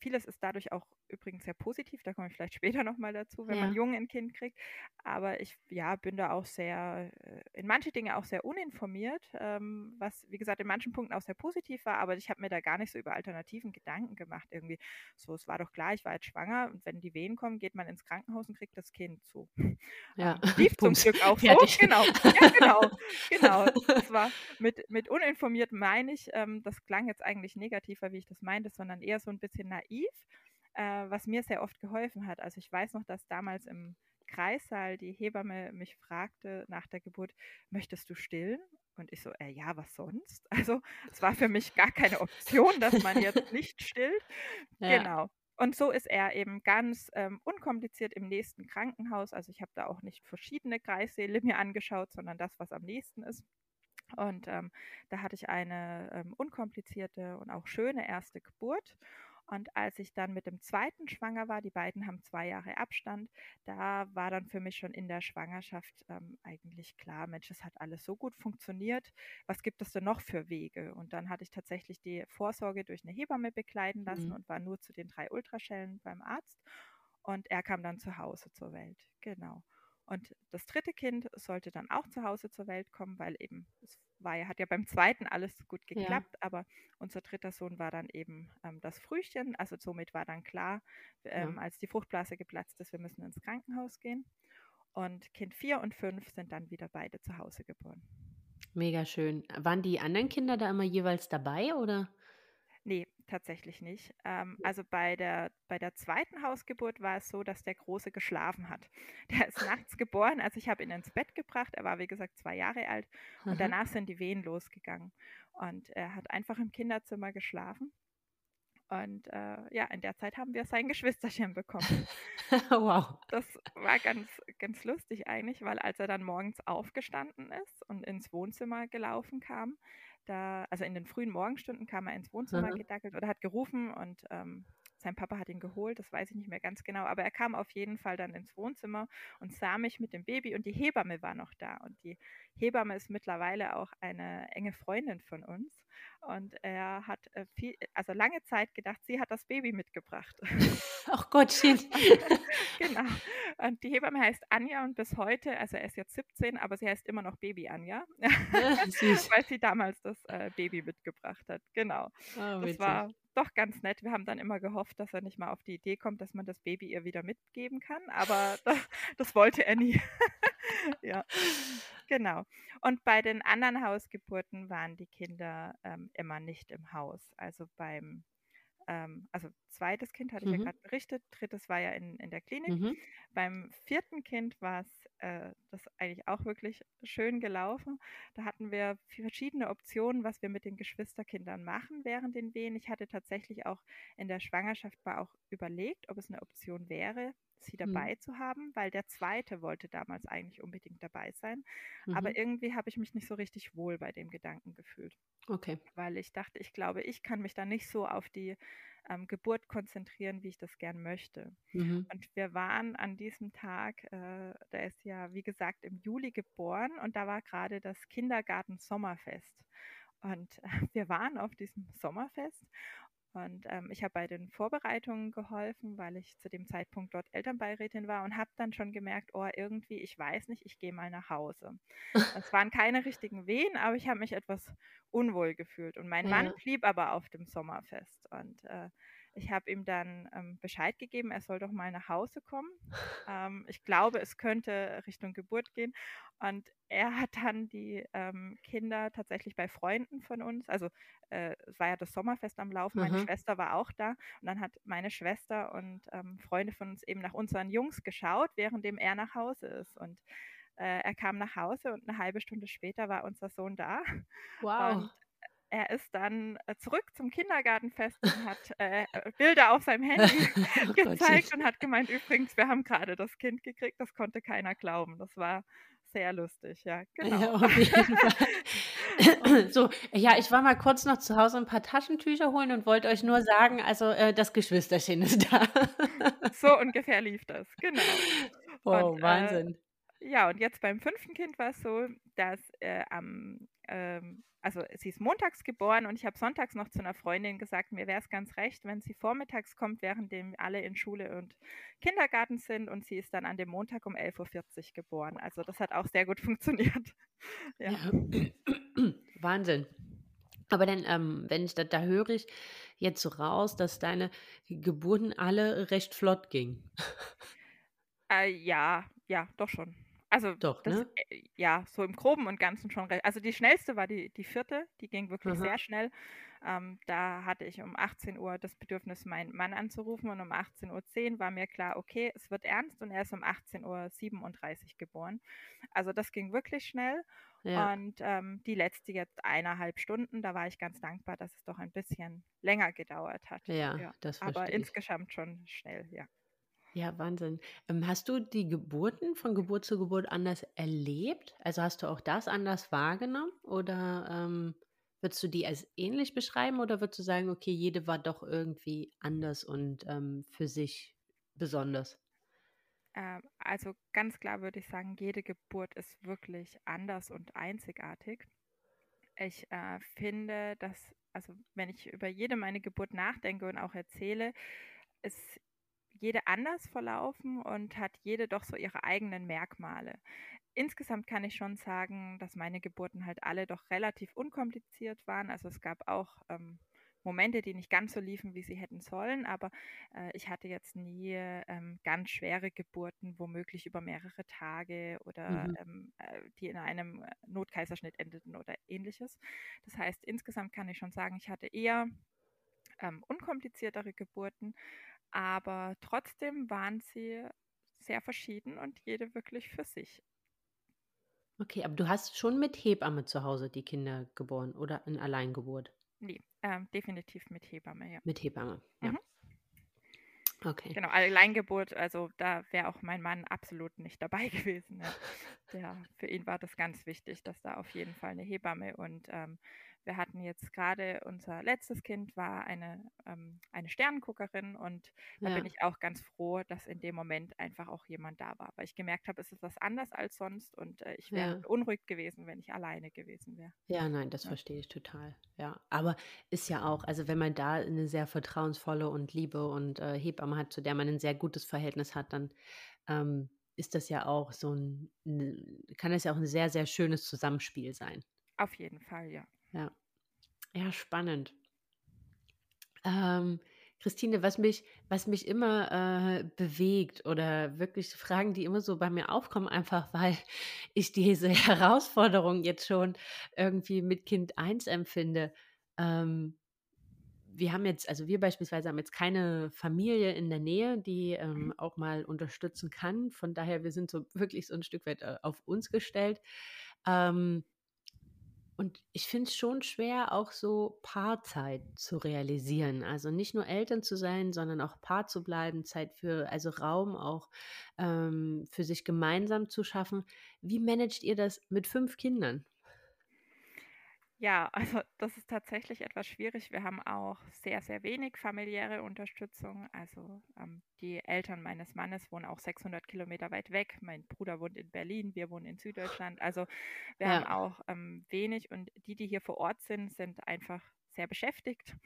vieles ist dadurch auch übrigens sehr positiv, da komme ich vielleicht später nochmal dazu, wenn Ja. man jung ein Kind kriegt. Aber ich ja, bin da auch sehr, äh, in manche Dinge auch sehr uninformiert, ähm, was, wie gesagt, in manchen Punkten auch sehr positiv war, aber ich habe mir da gar nicht so über Alternativen Gedanken gemacht. Irgendwie so, es war doch klar, ich war jetzt schwanger und wenn die Wehen kommen, geht man ins Krankenhaus und kriegt das Kind so. Ja, Ähm, lief zum. Glück auch so, Fertig. genau. Ja, genau, genau. Das war mit, mit uninformiert meine ich, ähm, das klang jetzt eigentlich negativer, wie ich das meinte, sondern eher so ein bisschen naiv, äh, was mir sehr oft geholfen hat. Also ich weiß noch, dass damals im Kreissaal die Hebamme mich fragte nach der Geburt, möchtest du stillen? Und ich so, äh, ja, was sonst? Also es war für mich gar keine Option, dass man jetzt nicht stillt. Ja. Genau. Und so ist er eben ganz ähm, unkompliziert im nächsten Krankenhaus. Also ich habe da auch nicht verschiedene Kreissäle mir angeschaut, sondern das, was am nächsten ist. Und ähm, da hatte ich eine ähm, unkomplizierte und auch schöne erste Geburt. Und als ich dann mit dem zweiten schwanger war, die beiden haben zwei Jahre Abstand, da war dann für mich schon in der Schwangerschaft ähm, eigentlich klar, Mensch, das hat alles so gut funktioniert. Was gibt es denn noch für Wege? Und dann hatte ich tatsächlich die Vorsorge durch eine Hebamme begleiten lassen Mhm. und war nur zu den drei Ultraschellen beim Arzt. Und er kam dann zu Hause zur Welt. Genau. Und das dritte Kind sollte dann auch zu Hause zur Welt kommen, weil eben es war ja, hat ja beim zweiten alles gut Ja. geklappt, aber unser dritter Sohn war dann eben ähm, das Frühchen. Also somit war dann klar, ähm, als die Fruchtblase geplatzt ist, wir müssen ins Krankenhaus gehen. Und Kind 4 und 5 sind dann wieder beide zu Hause geboren. Mega schön. Waren die anderen Kinder da immer jeweils dabei oder? Nee, tatsächlich nicht. Ähm, also bei der, bei der zweiten Hausgeburt war es so, dass der Große geschlafen hat. Der ist nachts geboren, also ich habe ihn ins Bett gebracht. Er war, wie gesagt, zwei Jahre alt und Aha. danach sind die Wehen losgegangen. Und er hat einfach im Kinderzimmer geschlafen. Und äh, ja, in der Zeit haben wir sein Geschwisterchen bekommen. wow. Das war ganz, ganz lustig eigentlich, weil als er dann morgens aufgestanden ist und ins Wohnzimmer gelaufen kam, da, also in den frühen Morgenstunden kam er ins Wohnzimmer Aha. gedackelt oder hat gerufen und ähm, sein Papa hat ihn geholt, das weiß ich nicht mehr ganz genau, aber er kam auf jeden Fall dann ins Wohnzimmer und sah mich mit dem Baby und die Hebamme war noch da und die Hebamme ist mittlerweile auch eine enge Freundin von uns und er hat äh, viel, also lange Zeit gedacht, sie hat das Baby mitgebracht. Ach Gottchen. genau. Und die Hebamme heißt Anja und bis heute, also er ist jetzt 17, aber sie heißt immer noch Baby Anja, Süß. weil sie damals das äh, Baby mitgebracht hat. Genau. Ah, Das war doch ganz nett. Wir haben dann immer gehofft, dass er nicht mal auf die Idee kommt, dass man das Baby ihr wieder mitgeben kann, aber das, das wollte er nie. ja, genau. Und bei den anderen Hausgeburten waren die Kinder ähm, immer nicht im Haus. Also beim, ähm, also zweites Kind hatte ich ja Mhm. gerade berichtet, drittes war ja in, in der Klinik. Mhm. Beim vierten Kind war es äh, das eigentlich auch wirklich schön gelaufen. Da hatten wir verschiedene Optionen, was wir mit den Geschwisterkindern machen während den Wehen. Ich hatte tatsächlich auch in der Schwangerschaft mal auch überlegt, ob es eine Option wäre, sie Mhm. dabei zu haben, weil der zweite wollte damals eigentlich unbedingt dabei sein. Mhm. Aber irgendwie habe ich mich nicht so richtig wohl bei dem Gedanken gefühlt Okay. weil ich dachte, ich glaube, ich kann mich da nicht so auf die ähm, Geburt konzentrieren, wie ich das gern möchte. Mhm. Und wir waren an diesem Tag, äh, der ist ja, wie gesagt, im Juli geboren und da war gerade das Kindergarten-Sommerfest. Und wir waren auf diesem Sommerfest und ähm, ich habe bei den Vorbereitungen geholfen, weil ich zu dem Zeitpunkt dort Elternbeirätin war und habe dann schon gemerkt, oh, irgendwie, ich weiß nicht, ich gehe mal nach Hause. Es waren keine richtigen Wehen, aber ich habe mich etwas unwohl gefühlt. Und mein Mann Ja. blieb aber auf dem Sommerfest. Und äh, ich habe ihm dann ähm, Bescheid gegeben, er soll doch mal nach Hause kommen. Ähm, ich glaube, es könnte Richtung Geburt gehen. Und er hat dann die ähm, Kinder tatsächlich bei Freunden von uns, also äh, es war ja das Sommerfest am Laufen, meine Aha. Schwester war auch da. Und dann hat meine Schwester und ähm, Freunde von uns eben nach unseren Jungs geschaut, währenddem er nach Hause ist. Und äh, er kam nach Hause und eine halbe Stunde später war unser Sohn da. Wow. Und er ist dann äh, zurück zum Kindergartenfest und hat äh, Bilder auf seinem Handy Oh gezeigt und hat gemeint, übrigens, wir haben gerade das Kind gekriegt. Das konnte keiner glauben. Das war sehr lustig, ja, Ja, genau. auf jeden Fall. So, ja, ich war mal kurz noch zu Hause ein paar Taschentücher holen und wollte euch nur sagen, also äh, das Geschwisterchen ist da. So ungefähr lief das, genau. Wow, Und äh, Wahnsinn. ja, und jetzt beim fünften Kind war es so, dass äh, am ähm, also sie ist montags geboren und ich habe sonntags noch zu einer Freundin gesagt, mir wäre es ganz recht, wenn sie vormittags kommt, währenddem alle in Schule und Kindergarten sind und sie ist dann an dem Montag um 11.40 Uhr geboren. Also das hat auch sehr gut funktioniert. ja. Ja. Wahnsinn. Aber dann, ähm, wenn ich da, da höre ich jetzt so raus, dass deine Geburten alle recht flott gingen. Äh, ja, ja, doch schon. Also Doch, das, ne? äh, ja, so im Groben und Ganzen schon recht. Also die schnellste war die, die vierte, die ging wirklich Aha. sehr schnell. Ähm, da hatte ich um 18 Uhr das Bedürfnis, meinen Mann anzurufen und um 18.10 Uhr war mir klar, okay, es wird ernst und er ist um 18.37 Uhr geboren. Also das ging wirklich schnell. Ja. Und ähm, die letzte jetzt eineinhalb Stunden, da war ich ganz dankbar, dass es doch ein bisschen länger gedauert hat. Ja, das Aber verstehe ich. insgesamt schon schnell, ja. Ja, Wahnsinn. Ähm, hast du die Geburten von Geburt zu Geburt anders erlebt? Also hast du auch das anders wahrgenommen? Oder ähm, würdest du die als ähnlich beschreiben? Oder würdest du sagen, okay, jede war doch irgendwie anders und ähm, für sich besonders? Ähm, also ganz klar würde ich sagen, jede Geburt ist wirklich anders und einzigartig. Ich äh, finde, dass, also wenn ich über jede meine Geburt nachdenke und auch erzähle, ist jede anders verlaufen und hat jede doch so ihre eigenen Merkmale. Insgesamt kann ich schon sagen, dass meine Geburten halt alle doch relativ unkompliziert waren. Also es gab auch ähm, Momente, die nicht ganz so liefen, wie sie hätten sollen, aber äh, ich hatte jetzt nie ähm, ganz schwere Geburten, womöglich über mehrere Tage oder Mhm. ähm, äh, die in einem äh, Notkaiserschnitt endeten oder ähnliches. Das heißt, insgesamt kann ich schon sagen, ich hatte eher ähm, unkompliziertere Geburten, aber trotzdem waren sie sehr verschieden und jede wirklich für sich. Okay, aber du hast schon mit Hebamme zu Hause die Kinder geboren oder in Alleingeburt? Nee, ähm, definitiv mit Hebamme, ja. Mit Hebamme, ja. Mhm. Okay. Genau, Alleingeburt, also da wäre auch mein Mann absolut nicht dabei gewesen. Ja. Der, für ihn war das ganz wichtig, dass da auf jeden Fall eine Hebamme und ähm, wir hatten jetzt gerade unser letztes Kind war eine, ähm, eine Sternenguckerin und da Ja. bin ich auch ganz froh, dass in dem Moment einfach auch jemand da war, weil ich gemerkt habe, es ist was anders als sonst und äh, ich wäre Ja. beunruhigt gewesen, wenn ich alleine gewesen wäre. Ja, nein, das Ja. verstehe ich total. Ja, aber ist ja auch, also wenn man da eine sehr vertrauensvolle und Liebe und äh, Hebamme hat, zu der man ein sehr gutes Verhältnis hat, dann ähm, ist das ja auch so ein, ne- kann das ja auch ein sehr, sehr schönes Zusammenspiel sein. Auf jeden Fall, ja. Ja, spannend. Ähm, Christine, was mich, was mich immer äh, bewegt oder wirklich Fragen, die immer so bei mir aufkommen, einfach weil ich diese Herausforderung jetzt schon irgendwie mit Kind 1 empfinde. Ähm, wir haben jetzt, also wir beispielsweise haben jetzt keine Familie in der Nähe, die ähm, auch mal unterstützen kann. Von daher, wir sind so wirklich so ein Stück weit äh, auf uns gestellt. Ähm, und ich finde es schon schwer, auch so Paarzeit zu realisieren. Also nicht nur Eltern zu sein, sondern auch Paar zu bleiben, Zeit für, also Raum auch ähm, für sich gemeinsam zu schaffen. Wie managt ihr das mit fünf Kindern? Ja, also das ist tatsächlich etwas schwierig. Wir haben auch sehr, sehr wenig familiäre Unterstützung. Also ähm, die Eltern meines Mannes wohnen auch 600 Kilometer weit weg. Mein Bruder wohnt in Berlin, wir wohnen in Süddeutschland. Also wir haben Ja, auch ähm, wenig und die, die hier vor Ort sind, sind einfach sehr beschäftigt.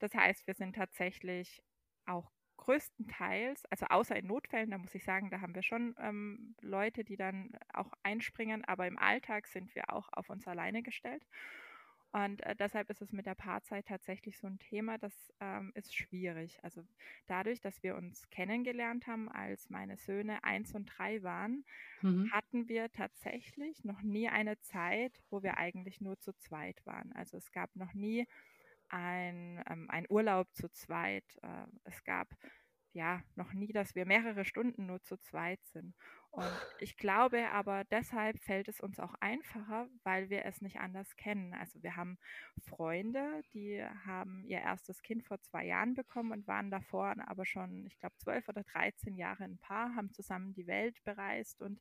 Das heißt, wir sind tatsächlich auch größtenteils, also außer in Notfällen, da muss ich sagen, da haben wir schon ähm, Leute, die dann auch einspringen, aber im Alltag sind wir auch auf uns alleine gestellt. Und äh, deshalb ist es mit der Paarzeit tatsächlich so ein Thema, das ähm, ist schwierig. Also dadurch, dass wir uns kennengelernt haben, als meine Söhne eins und drei waren, mhm. hatten wir tatsächlich noch nie eine Zeit, wo wir eigentlich nur zu zweit waren. Also es gab noch nie ein, ähm, ein Urlaub zu zweit. Äh, es gab ja noch nie, dass wir mehrere Stunden nur zu zweit sind. Und ich glaube aber, deshalb fällt es uns auch einfacher, weil wir es nicht anders kennen. Also wir haben Freunde, die haben ihr erstes Kind vor zwei Jahren bekommen und waren davor aber schon, ich glaube, zwölf oder dreizehn Jahre ein Paar, haben zusammen die Welt bereist und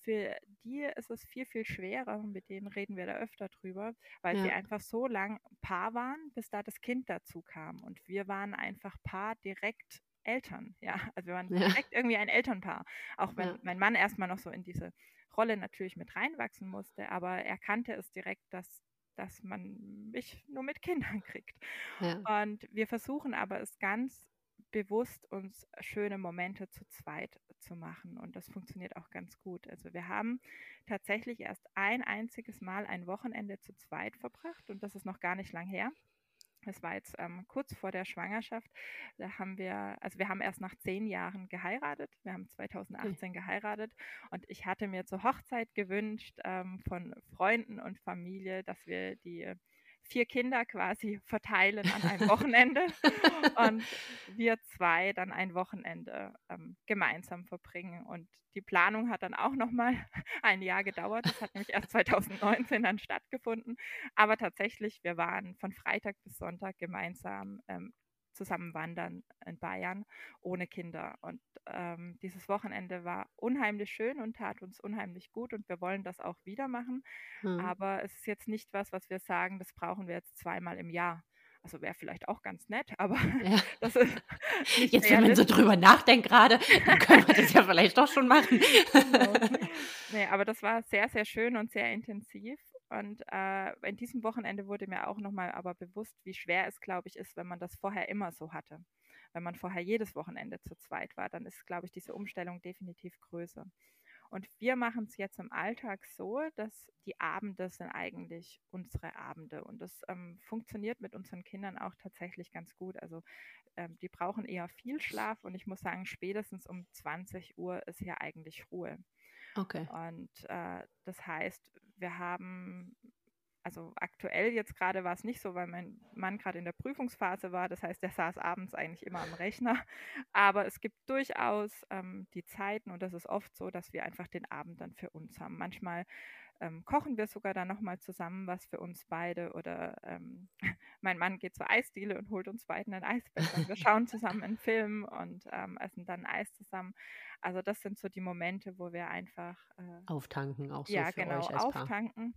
für die ist es viel, viel schwerer, mit denen reden wir da öfter drüber, weil sie Ja, einfach so lang Paar waren, bis da das Kind dazu kam. Und wir waren einfach Paar direkt Eltern, ja. Also wir waren ja, direkt irgendwie ein Elternpaar. Auch wenn ja, mein Mann erstmal noch so in diese Rolle natürlich mit reinwachsen musste, aber er kannte es direkt, dass dass man mich nur mit Kindern kriegt. Ja. Und wir versuchen aber es ganz bewusst, uns schöne Momente zu zweit zu machen. Und das funktioniert auch ganz gut. Also wir haben tatsächlich erst ein einziges Mal ein Wochenende zu zweit verbracht und das ist noch gar nicht lang her. Das war jetzt ähm, kurz vor der Schwangerschaft. Da haben wir, also wir haben erst nach zehn Jahren geheiratet. Wir haben 2018 mhm. geheiratet und ich hatte mir zur Hochzeit gewünscht ähm, von Freunden und Familie, dass wir die vier Kinder quasi verteilen an einem Wochenende und wir zwei dann ein Wochenende ähm, gemeinsam verbringen. Und die Planung hat dann auch nochmal ein Jahr gedauert. Das hat nämlich erst 2019 dann stattgefunden. Aber tatsächlich, wir waren von Freitag bis Sonntag gemeinsam ähm, zusammen wandern in Bayern ohne Kinder. Und ähm, dieses Wochenende war unheimlich schön und tat uns unheimlich gut und wir wollen das auch wieder machen. Hm. Aber es ist jetzt nicht was, was wir sagen, das brauchen wir jetzt zweimal im Jahr. Also wäre vielleicht auch ganz nett, aber ja. das ist Jetzt, wenn man so drüber nachdenkt gerade, dann können wir das ja vielleicht doch schon machen. Genau. Nee, aber das war sehr, sehr schön und sehr intensiv. Und äh, in diesem Wochenende wurde mir auch nochmal aber bewusst, wie schwer es, glaube ich, ist, wenn man das vorher immer so hatte. Wenn man vorher jedes Wochenende zu zweit war, dann ist, glaube ich, diese Umstellung definitiv größer. Und wir machen es jetzt im Alltag so, dass die Abende sind eigentlich unsere Abende. Und das ähm, funktioniert mit unseren Kindern auch tatsächlich ganz gut. Also ähm, die brauchen eher viel Schlaf und ich muss sagen, spätestens um 20 Uhr ist hier eigentlich Ruhe. Okay. Und äh, das heißt, wir haben, also aktuell jetzt gerade war es nicht so, weil mein Mann gerade in der Prüfungsphase war. Das heißt, er saß abends eigentlich immer am Rechner. Aber es gibt durchaus ähm, die Zeiten und das ist oft so, dass wir einfach den Abend dann für uns haben. Manchmal ähm, kochen wir sogar dann nochmal zusammen was für uns beide oder ähm, mein Mann geht zur Eisdiele und holt uns beiden ein Eisbecher. Wir schauen zusammen einen Film und ähm, essen dann Eis zusammen. Also das sind so die Momente, wo wir einfach äh, auftanken, auch so ja, für genau, euch als auftanken.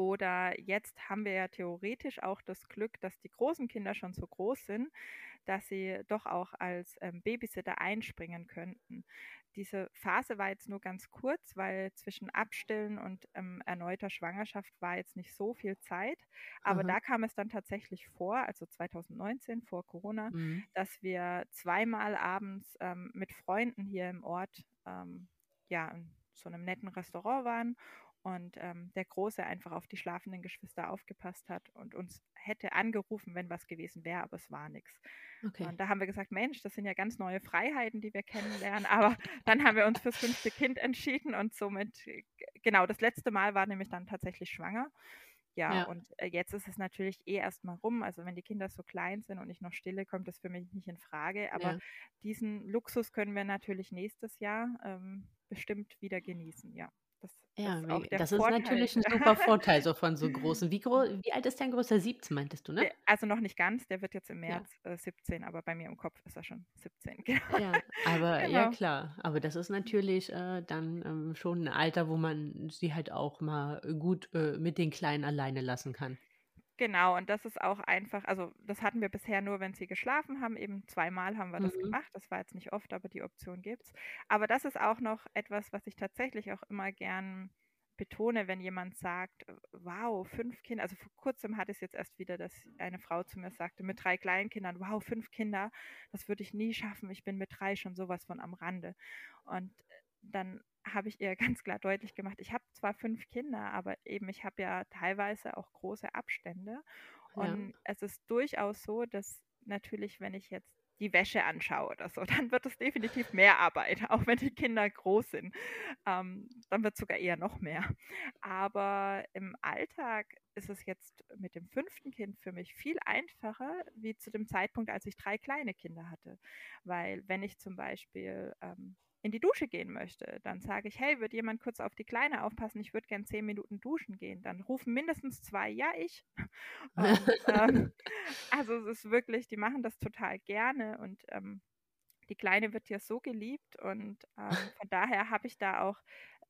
Oder jetzt haben wir ja theoretisch auch das Glück, dass die großen Kinder schon so groß sind, dass sie doch auch als ähm, Babysitter einspringen könnten. Diese Phase war jetzt nur ganz kurz, weil zwischen Abstillen und ähm, erneuter Schwangerschaft war jetzt nicht so viel Zeit. Aber Aha. da kam es dann tatsächlich vor, also 2019 vor Corona, mhm. dass wir zweimal abends ähm, mit Freunden hier im Ort ähm, ja, in so einem netten Restaurant waren und ähm, der Große einfach auf die schlafenden Geschwister aufgepasst hat und uns hätte angerufen, wenn was gewesen wäre, aber es war nichts. Okay. Und da haben wir gesagt, Mensch, das sind ja ganz neue Freiheiten, die wir kennenlernen. Aber dann haben wir uns fürs fünfte Kind entschieden und somit, genau, das letzte Mal war nämlich dann tatsächlich schwanger. Ja, ja. und äh, jetzt ist es natürlich eh erstmal rum. Also wenn die Kinder so klein sind und ich noch stille, kommt das für mich nicht in Frage. Aber ja. diesen Luxus können wir natürlich nächstes Jahr ähm, bestimmt wieder genießen, ja. Das Ja, ist auch der das ist natürlich ein super Vorteil so von so großen. Wie gro wie alt ist dein Größter? 17 meintest du, ne? also noch nicht ganz, der wird jetzt im Ja. März, äh, 17, aber bei mir im Kopf ist er schon 17, genau. Ja, aber ja Genau. klar. Aber das ist natürlich, äh, dann, ähm, schon ein Alter, wo man sie halt auch mal gut, äh, mit den Kleinen alleine lassen kann. Genau, und das ist auch einfach, also das hatten wir bisher nur, wenn sie geschlafen haben. Eben zweimal haben wir das Mhm. gemacht. Das war jetzt nicht oft, aber die Option gibt es. Aber das ist auch noch etwas, was ich tatsächlich auch immer gern betone, wenn jemand sagt, wow, fünf Kinder. Also vor kurzem hatte ich es jetzt erst wieder, dass eine Frau zu mir sagte, mit drei Kleinkindern, wow, fünf Kinder, das würde ich nie schaffen. Ich bin mit drei schon sowas von am Rande. Und dann habe ich ihr ganz klar deutlich gemacht, ich habe zwar fünf Kinder, aber eben ich habe ja teilweise auch große Abstände. Und ja. es ist durchaus so, dass natürlich, wenn ich jetzt die Wäsche anschaue oder so, dann wird es definitiv mehr Arbeit, auch wenn die Kinder groß sind. Ähm, dann wird es sogar eher noch mehr. Aber im Alltag ist es jetzt mit dem fünften Kind für mich viel einfacher, wie zu dem Zeitpunkt, als ich drei kleine Kinder hatte. Weil wenn ich zum Beispiel ähm, in die Dusche gehen möchte, dann sage ich, hey, wird jemand kurz auf die Kleine aufpassen? Ich würde gern zehn Minuten duschen gehen. Dann rufen mindestens zwei, ja, ich. Und, ähm, also es ist wirklich, die machen das total gerne und ähm, die Kleine wird ja so geliebt und ähm, von daher habe ich da auch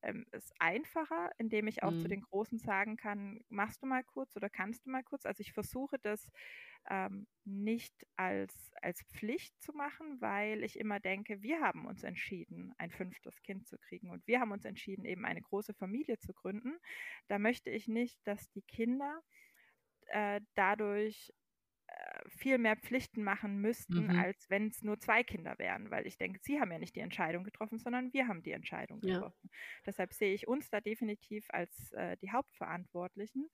ähm, es einfacher, indem ich auch zu Mhm. den Großen sagen kann, machst du mal kurz oder kannst du mal kurz. Also ich versuche das ähm, nicht als, als Pflicht zu machen, weil ich immer denke, wir haben uns entschieden, ein fünftes Kind zu kriegen und wir haben uns entschieden, eben eine große Familie zu gründen. Da möchte ich nicht, dass die Kinder äh, dadurch viel mehr Pflichten machen müssten, Mhm. als wenn es nur zwei Kinder wären, weil ich denke, sie haben ja nicht die Entscheidung getroffen, sondern wir haben die Entscheidung Ja. getroffen. Deshalb sehe ich uns da definitiv als äh, die Hauptverantwortlichen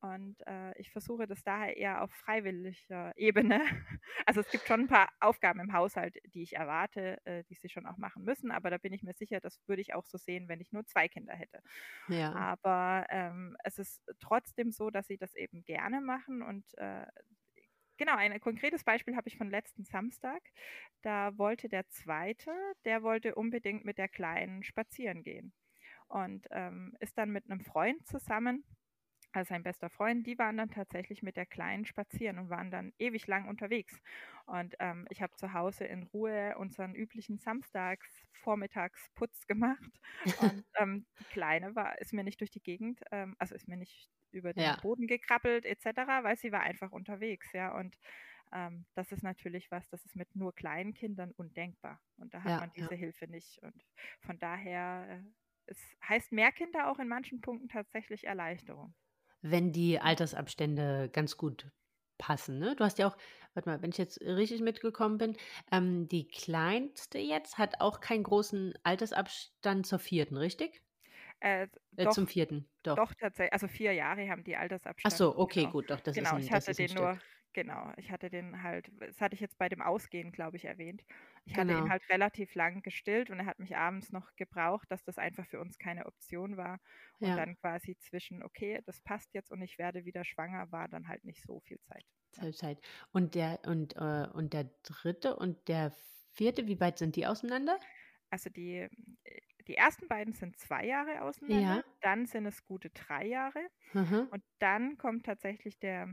und äh, ich versuche das daher eher auf freiwilliger Ebene. Also es gibt schon ein paar Aufgaben im Haushalt, die ich erwarte, äh, die sie schon auch machen müssen, aber da bin ich mir sicher, das würde ich auch so sehen, wenn ich nur zwei Kinder hätte. Ja. Aber ähm, es ist trotzdem so, dass sie das eben gerne machen und äh, Genau, ein konkretes Beispiel habe ich von letzten Samstag. Da wollte der Zweite, der wollte unbedingt mit der Kleinen spazieren gehen und ähm, ist dann mit einem Freund zusammen, also sein bester Freund, die waren dann tatsächlich mit der Kleinen spazieren und waren dann ewig lang unterwegs. Und ähm, ich habe zu Hause in Ruhe unseren üblichen Samstags-Vormittagsputz gemacht. Und ähm, die Kleine war, ist mir nicht durch die Gegend, ähm, also ist mir nicht über den Ja. Boden gekrabbelt etc., weil sie war einfach unterwegs, ja. Und ähm, das ist natürlich was, das ist mit nur kleinen Kindern undenkbar. Und da hat Ja, man ja. diese Hilfe nicht. Und von daher, äh, es heißt mehr Kinder auch in manchen Punkten tatsächlich Erleichterung. Wenn die Altersabstände ganz gut passen, ne? Du hast ja auch, warte mal, wenn ich jetzt richtig mitgekommen bin, ähm, die Kleinste jetzt hat auch keinen großen Altersabstand zur vierten, richtig? Äh, Äh, doch, zum vierten, doch. doch tatsächlich, also vier Jahre haben die Ach Altersabstand. so, okay, Genau. gut, doch, das ist Genau, ein, ich hatte ist den nur, Stück. genau, ich hatte den halt, das hatte ich jetzt bei dem Ausgehen, glaube ich, erwähnt. Ich hatte ihn Genau. halt relativ lang gestillt und er hat mich abends noch gebraucht, dass das einfach für uns keine Option war. Und Ja, dann quasi zwischen, okay, das passt jetzt und ich werde wieder schwanger, war dann halt nicht so viel. Zeit, Zeit. Und der, und, äh, und der dritte und der vierte, wie weit sind die auseinander? Also die, die ersten beiden sind zwei Jahre auseinander, Ja. dann sind es gute drei Jahre Mhm. und dann kommt tatsächlich der,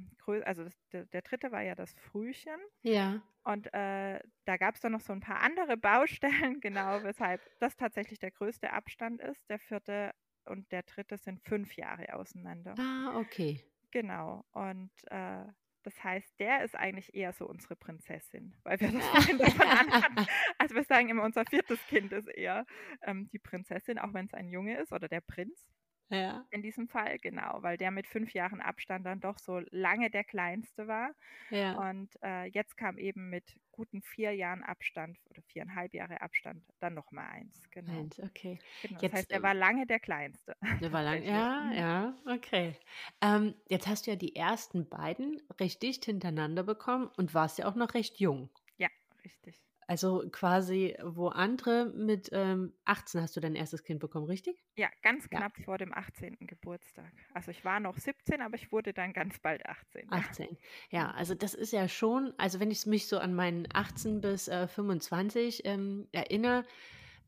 also das, der, der dritte war ja das Frühchen. Ja. Und äh, da gab es dann noch so ein paar andere Baustellen, genau, weshalb das tatsächlich der größte Abstand ist. Der vierte und der dritte sind fünf Jahre auseinander. Ah, okay. Genau. Und äh, das heißt, der ist eigentlich eher so unsere Prinzessin, weil wir das vorhin davon anhatten. Also wir sagen immer, unser viertes Kind ist eher ähm, die Prinzessin, auch wenn es ein Junge ist oder der Prinz Ja. in diesem Fall, genau, weil der mit fünf Jahren Abstand dann doch so lange der kleinste war. Ja. Und äh, jetzt kam eben mit guten vier Jahren Abstand oder viereinhalb Jahre Abstand dann nochmal eins. Genau. Eins, okay. genau. Das Jetzt, heißt, er ähm, war lange der Kleinste. Der war lang, tatsächlich. ja, Mhm. ja, okay. Ähm, jetzt hast du ja die ersten beiden recht dicht hintereinander bekommen und warst ja auch noch recht jung. Ja, richtig. Also quasi, wo andere mit ähm, 18 hast du dein erstes Kind bekommen, richtig? Ja, ganz Ja. knapp vor dem 18. Geburtstag. Also ich war noch 17, aber ich wurde dann ganz bald 18. Ja. 18. Ja, also das ist ja schon, also wenn ich mich so an meinen 18 bis äh, 25 ähm, erinnere,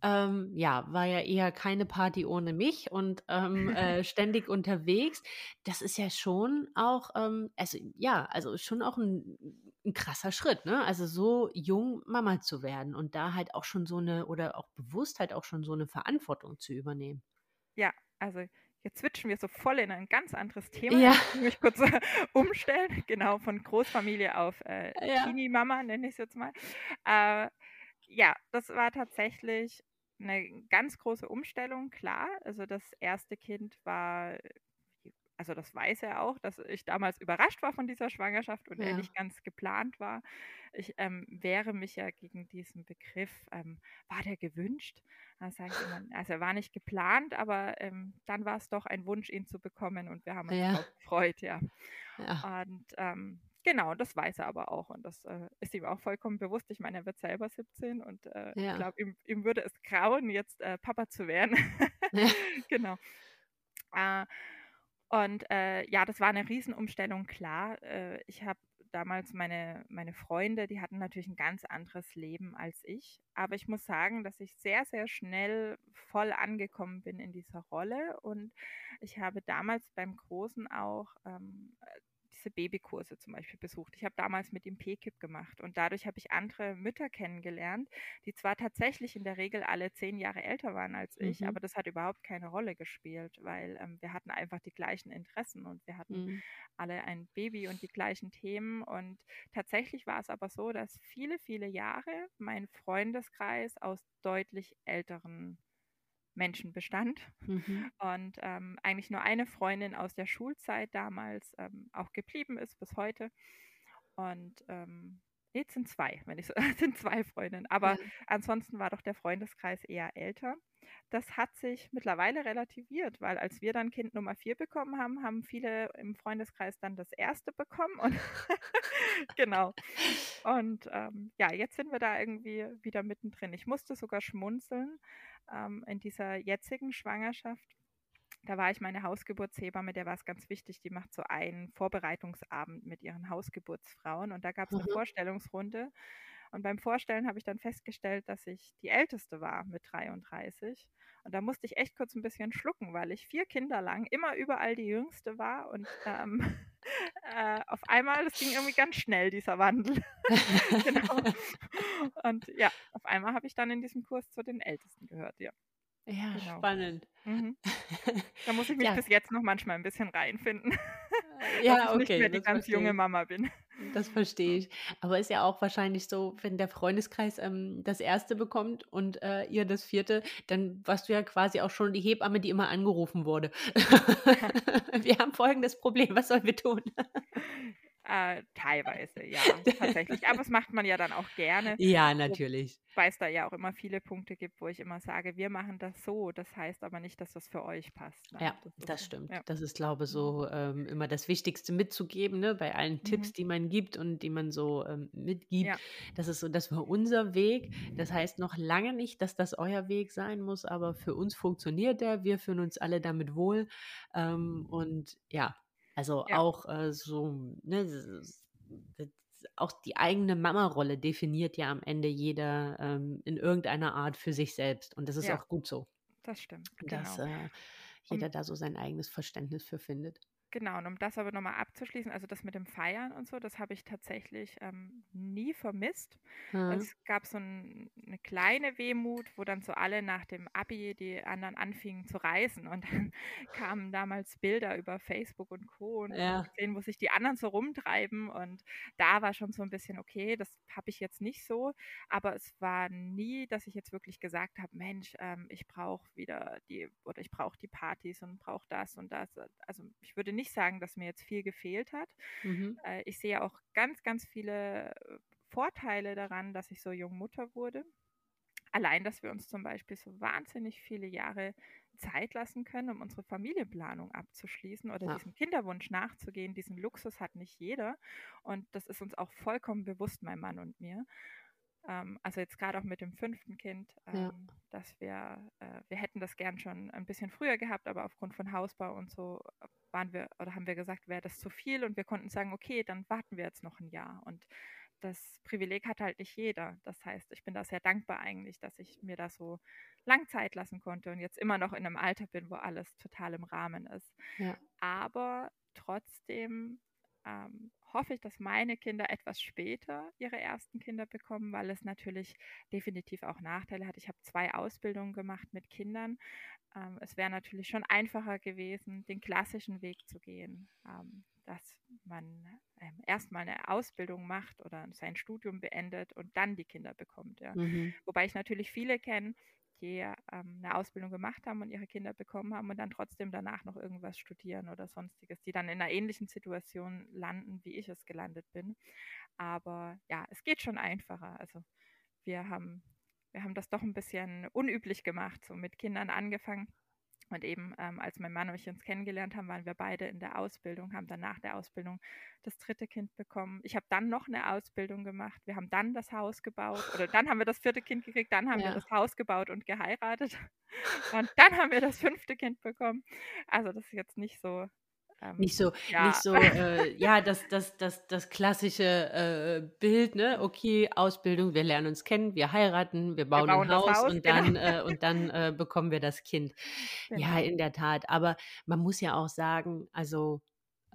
ähm, ja, war ja eher keine Party ohne mich und ähm, äh, ständig unterwegs. Das ist ja schon auch, ähm, also ja, also schon auch ein, ein krasser Schritt, ne? Also so jung Mama zu werden und da halt auch schon so eine oder auch bewusst halt auch schon so eine Verantwortung zu übernehmen. Ja, also jetzt switchen wir so voll in ein ganz anderes Thema. Ja. Ich muss mich kurz umstellen. Genau, von Großfamilie auf äh, Ja. Teenie-Mama, nenne ich es jetzt mal. Äh, ja, das war tatsächlich eine ganz große Umstellung, klar. Also das erste Kind war, also das weiß er auch, dass ich damals überrascht war von dieser Schwangerschaft und er Ja. nicht ganz geplant war. Ich ähm, wehre mich ja gegen diesen Begriff, ähm, war der gewünscht? Also er war nicht geplant, aber ähm, dann war es doch ein Wunsch, ihn zu bekommen und wir haben uns Ja. gefreut, ja. Ja. Und ähm, genau, das weiß er aber auch und das äh, ist ihm auch vollkommen bewusst. Ich meine, er wird selber 17 und äh, ich Ja. glaube, ihm, ihm würde es grauen, jetzt äh, Papa zu werden. Ja. genau. Äh, und äh, ja, das war eine Riesenumstellung, klar. Äh, ich habe damals meine, meine Freunde, die hatten natürlich ein ganz anderes Leben als ich. Aber ich muss sagen, dass ich sehr, sehr schnell voll angekommen bin in dieser Rolle. Und ich habe damals beim Großen auch ähm, diese Babykurse zum Beispiel besucht. Ich habe damals mit ihm PKIP gemacht und dadurch habe ich andere Mütter kennengelernt, die zwar tatsächlich in der Regel alle zehn Jahre älter waren als ich, Mhm. aber das hat überhaupt keine Rolle gespielt, weil ähm, wir hatten einfach die gleichen Interessen und wir hatten Mhm. alle ein Baby und die gleichen Themen. Und tatsächlich war es aber so, dass viele, viele Jahre mein Freundeskreis aus deutlich älteren Menschen bestand Mhm. und ähm, eigentlich nur eine Freundin aus der Schulzeit damals ähm, auch geblieben ist bis heute. Und ähm, es sind zwei, wenn ich so, sind zwei Freundinnen. Aber Ja. ansonsten war doch der Freundeskreis eher älter. Das hat sich mittlerweile relativiert, weil als wir dann Kind Nummer vier bekommen haben, haben viele im Freundeskreis dann das erste bekommen. Und genau. Und ähm, ja, jetzt sind wir da irgendwie wieder mittendrin. Ich musste sogar schmunzeln ähm, in dieser jetzigen Schwangerschaft. Da war ich meine Hausgeburtshebamme, der war es ganz wichtig, die macht so einen Vorbereitungsabend mit ihren Hausgeburtsfrauen und da gab es eine Mhm. Vorstellungsrunde. Und beim Vorstellen habe ich dann festgestellt, dass ich die Älteste war mit 33. Und da musste ich echt kurz ein bisschen schlucken, weil ich vier Kinder lang immer überall die Jüngste war. Und ähm, äh, auf einmal, das ging irgendwie ganz schnell, dieser Wandel. genau. Und ja, auf einmal habe ich dann in diesem Kurs zu den Ältesten gehört, ja. Ja, Genau. spannend. Mhm. Da muss ich mich Ja. bis jetzt noch manchmal ein bisschen reinfinden, dass Ja, ich nicht okay, mehr die ganz verstehe junge ich. Mama bin. Das verstehe ich. Aber ist ja auch wahrscheinlich so, wenn der Freundeskreis ähm, das erste bekommt und äh, ihr das vierte, dann warst du ja quasi auch schon die Hebamme, die immer angerufen wurde. wir haben folgendes Problem, was sollen wir tun? Äh, teilweise, ja, tatsächlich. Aber das macht man ja dann auch gerne, Ja, natürlich. wobei es da ja auch immer viele Punkte gibt, wo ich immer sage, wir machen das so. Das heißt aber nicht, dass das für euch passt. Ne? Ja, Das das stimmt. ja. Das ist, glaube ich, so ähm, immer das Wichtigste mitzugeben, ne? bei allen Tipps, Mhm. die man gibt und die man so ähm, mitgibt. Ja. Das ist so, das war unser Weg. Das heißt noch lange nicht, dass das euer Weg sein muss, aber für uns funktioniert der. Wir fühlen uns alle damit wohl. Ähm, und ja, also Ja. auch äh, so, ne, auch die eigene Mama-Rolle definiert ja am Ende jeder ähm, in irgendeiner Art für sich selbst. Und das ist Ja. auch gut so, Das stimmt, dass genau. äh, Um jeder da so sein eigenes Verständnis für findet. Genau, und um das aber nochmal abzuschließen, also das mit dem Feiern und so, das habe ich tatsächlich ähm, nie vermisst. Mhm. Es gab so ein, eine kleine Wehmut, wo dann so alle nach dem Abi die anderen anfingen zu reisen und dann kamen damals Bilder über Facebook und Co. und Ja. gesehen, wo sich die anderen so rumtreiben und da war schon so ein bisschen okay, das habe ich jetzt nicht so, aber es war nie, dass ich jetzt wirklich gesagt habe, Mensch, ähm, ich brauche wieder die oder ich brauche die Partys und brauche das und das. Also ich würde nicht sagen, dass mir jetzt viel gefehlt hat. Mhm. Äh, ich sehe auch ganz, ganz viele äh, Vorteile daran, dass ich so jung Mutter wurde. Allein, dass wir uns zum Beispiel so wahnsinnig viele Jahre Zeit lassen können, um unsere Familienplanung abzuschließen oder Ja. diesem Kinderwunsch nachzugehen. Diesen Luxus hat nicht jeder. Und das ist uns auch vollkommen bewusst, mein Mann und mir. Ähm, also jetzt gerade auch mit dem fünften Kind, Ja. ähm, dass wir, äh, wir hätten das gern schon ein bisschen früher gehabt, aber aufgrund von Hausbau und so äh, waren wir oder haben wir gesagt, wäre das zu viel und wir konnten sagen, okay, dann warten wir jetzt noch ein Jahr. Und das Privileg hat halt nicht jeder. Das heißt, ich bin da sehr dankbar eigentlich, dass ich mir da so lang Zeit lassen konnte und jetzt immer noch in einem Alter bin, wo alles total im Rahmen ist. Ja. Aber trotzdem ähm, hoffe ich, dass meine Kinder etwas später ihre ersten Kinder bekommen, weil es natürlich definitiv auch Nachteile hat. Ich habe zwei Ausbildungen gemacht mit Kindern. Ähm, es wäre natürlich schon einfacher gewesen, den klassischen Weg zu gehen, ähm, dass man ähm, erstmal eine Ausbildung macht oder sein Studium beendet und dann die Kinder bekommt. Ja. Mhm. Wobei ich natürlich viele kenne, die ähm, eine Ausbildung gemacht haben und ihre Kinder bekommen haben und dann trotzdem danach noch irgendwas studieren oder sonstiges, die dann in einer ähnlichen Situation landen, wie ich es gelandet bin. Aber ja, es geht schon einfacher. Also wir haben, wir haben das doch ein bisschen unüblich gemacht, so mit Kindern angefangen. Und eben, ähm, als mein Mann und ich uns kennengelernt haben, waren wir beide in der Ausbildung, haben dann nach der Ausbildung das dritte Kind bekommen. Ich habe dann noch eine Ausbildung gemacht. Wir haben dann das Haus gebaut oder dann haben wir das vierte Kind gekriegt, dann haben Ja. wir das Haus gebaut und geheiratet. Und dann haben wir das fünfte Kind bekommen. Also das ist jetzt nicht so. Ähm, Nicht so, ja, nicht so, äh, ja, das, das, das, das klassische äh, Bild, ne? Okay, Ausbildung, wir lernen uns kennen, wir heiraten, wir bauen, bauen ein Haus, Haus, und genau. dann, äh, und dann äh, bekommen wir das Kind. Ja, genau. in der Tat. Aber man muss ja auch sagen, also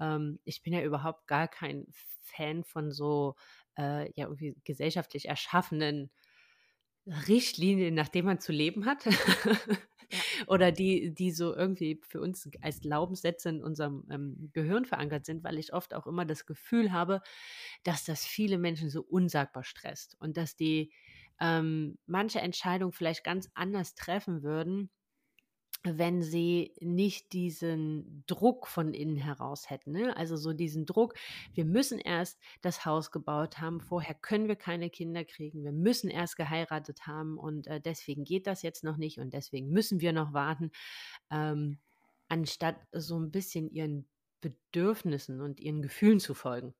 ähm, ich bin ja überhaupt gar kein Fan von so äh, ja irgendwie gesellschaftlich erschaffenen Richtlinien, nach denen man zu leben hat. Oder die, die so irgendwie für uns als Glaubenssätze in unserem ähm, Gehirn verankert sind, weil ich oft auch immer das Gefühl habe, dass das viele Menschen so unsagbar stresst und dass die ähm, manche Entscheidungen vielleicht ganz anders treffen würden, wenn sie nicht diesen Druck von innen heraus hätten. Ne? Also so diesen Druck, wir müssen erst das Haus gebaut haben, vorher können wir keine Kinder kriegen, wir müssen erst geheiratet haben und äh, deswegen geht das jetzt noch nicht und deswegen müssen wir noch warten, ähm, anstatt so ein bisschen ihren Bedürfnissen und ihren Gefühlen zu folgen.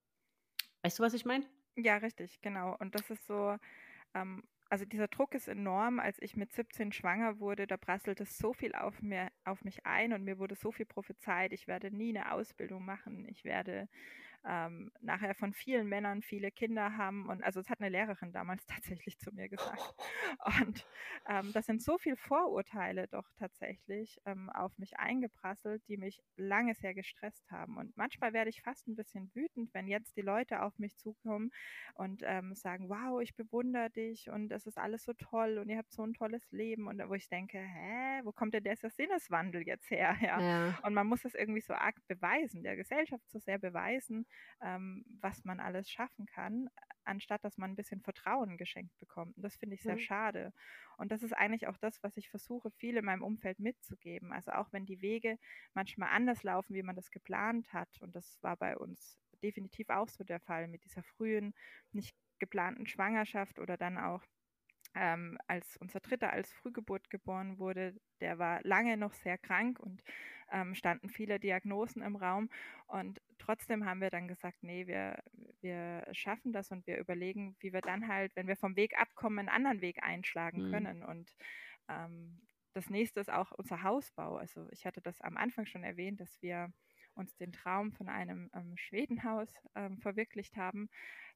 Weißt du, was ich meine? Ja, richtig, genau. Und das ist so, ähm, also dieser Druck ist enorm. Als ich mit 17 schwanger wurde, da prasselte so viel auf, mir, auf mich ein und mir wurde so viel prophezeit, ich werde nie eine Ausbildung machen, ich werde ähm, nachher von vielen Männern viele Kinder haben. Und also es hat eine Lehrerin damals tatsächlich zu mir gesagt. Und ähm, das sind so viele Vorurteile doch tatsächlich ähm, auf mich eingeprasselt, die mich lange sehr gestresst haben. Und manchmal werde ich fast ein bisschen wütend, wenn jetzt die Leute auf mich zukommen und ähm, sagen, wow, ich bewundere dich und es ist alles so toll und ihr habt so ein tolles Leben. Und wo ich denke, hä, wo kommt denn der Sinneswandel jetzt her? Ja? ja. Und man muss es irgendwie so arg beweisen, der Gesellschaft so sehr beweisen, ähm, was man alles schaffen kann, anstatt dass man ein bisschen Vertrauen geschenkt bekommt. Und das finde ich sehr mhm. schade. Und das ist eigentlich auch das, was ich versuche, viel in meinem Umfeld mitzugeben. Also auch wenn die Wege manchmal anders laufen, wie man das geplant hat. Und das war bei uns definitiv auch so der Fall mit dieser frühen, nicht geplanten Schwangerschaft oder dann auch ähm, als unser Dritter als Frühgeburt geboren wurde, der war lange noch sehr krank und ähm, standen viele Diagnosen im Raum. Und trotzdem haben wir dann gesagt, nee, wir, wir schaffen das und wir überlegen, wie wir dann halt, wenn wir vom Weg abkommen, einen anderen Weg einschlagen mhm. können. Und ähm, das nächste ist auch unser Hausbau. Also ich hatte das am Anfang schon erwähnt, dass wir uns den Traum von einem ähm, Schwedenhaus ähm, verwirklicht haben.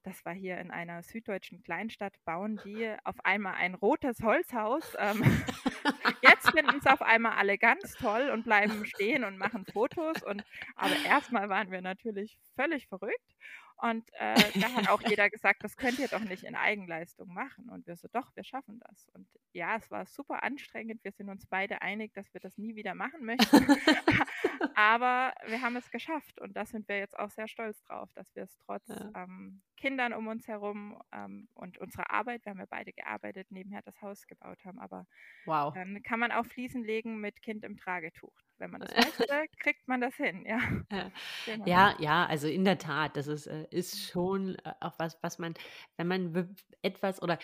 Das war hier in einer süddeutschen Kleinstadt, bauen die auf einmal ein rotes Holzhaus. Ähm, jetzt finden es auf einmal alle ganz toll und bleiben stehen und machen Fotos. Und, aber erstmal waren wir natürlich völlig verrückt. Und äh, da hat auch jeder gesagt, das könnt ihr doch nicht in Eigenleistung machen. Und wir so, doch, wir schaffen das. Und ja, es war super anstrengend. Wir sind uns beide einig, dass wir das nie wieder machen möchten. Aber wir haben es geschafft. Und da sind wir jetzt auch sehr stolz drauf, dass wir es trotz ja. ähm, Kindern um uns herum ähm, und unserer Arbeit, wir haben ja beide gearbeitet, nebenher das Haus gebaut haben. Aber wow. dann kann man auch Fliesen legen mit Kind im Tragetuch. Wenn man das möchte, kriegt man das hin, ja. Ja. Genau. ja, ja, also in der Tat, das ist, äh, ist schon äh, auch was, was man, wenn man etwas oder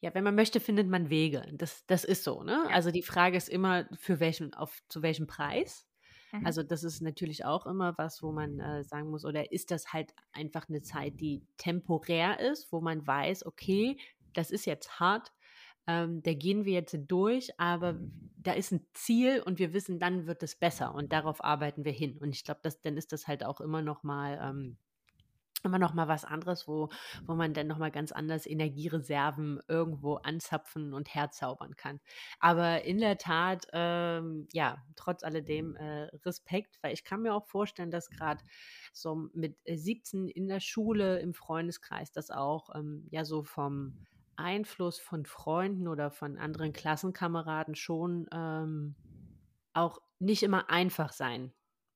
ja, wenn man möchte, findet man Wege. Das, das ist so, ne? Ja. Also die Frage ist immer, für welchen, auf zu welchem Preis? Mhm. Also das ist natürlich auch immer was, wo man äh, sagen muss, oder ist das halt einfach eine Zeit, die temporär ist, wo man weiß, okay, das ist jetzt hart, ähm, da gehen wir jetzt durch, aber da ist ein Ziel und wir wissen, dann wird es besser und darauf arbeiten wir hin. Und ich glaube, dann ist das halt auch immer noch mal ähm, immer noch mal was anderes, wo, wo man dann noch mal ganz anders Energiereserven irgendwo anzapfen und herzaubern kann. Aber in der Tat, ähm, ja, trotz alledem äh, Respekt, weil ich kann mir auch vorstellen, dass gerade so mit 17 in der Schule, im Freundeskreis, das auch ähm, ja so vom Einfluss von Freunden oder von anderen Klassenkameraden schon ähm, auch nicht immer einfach sein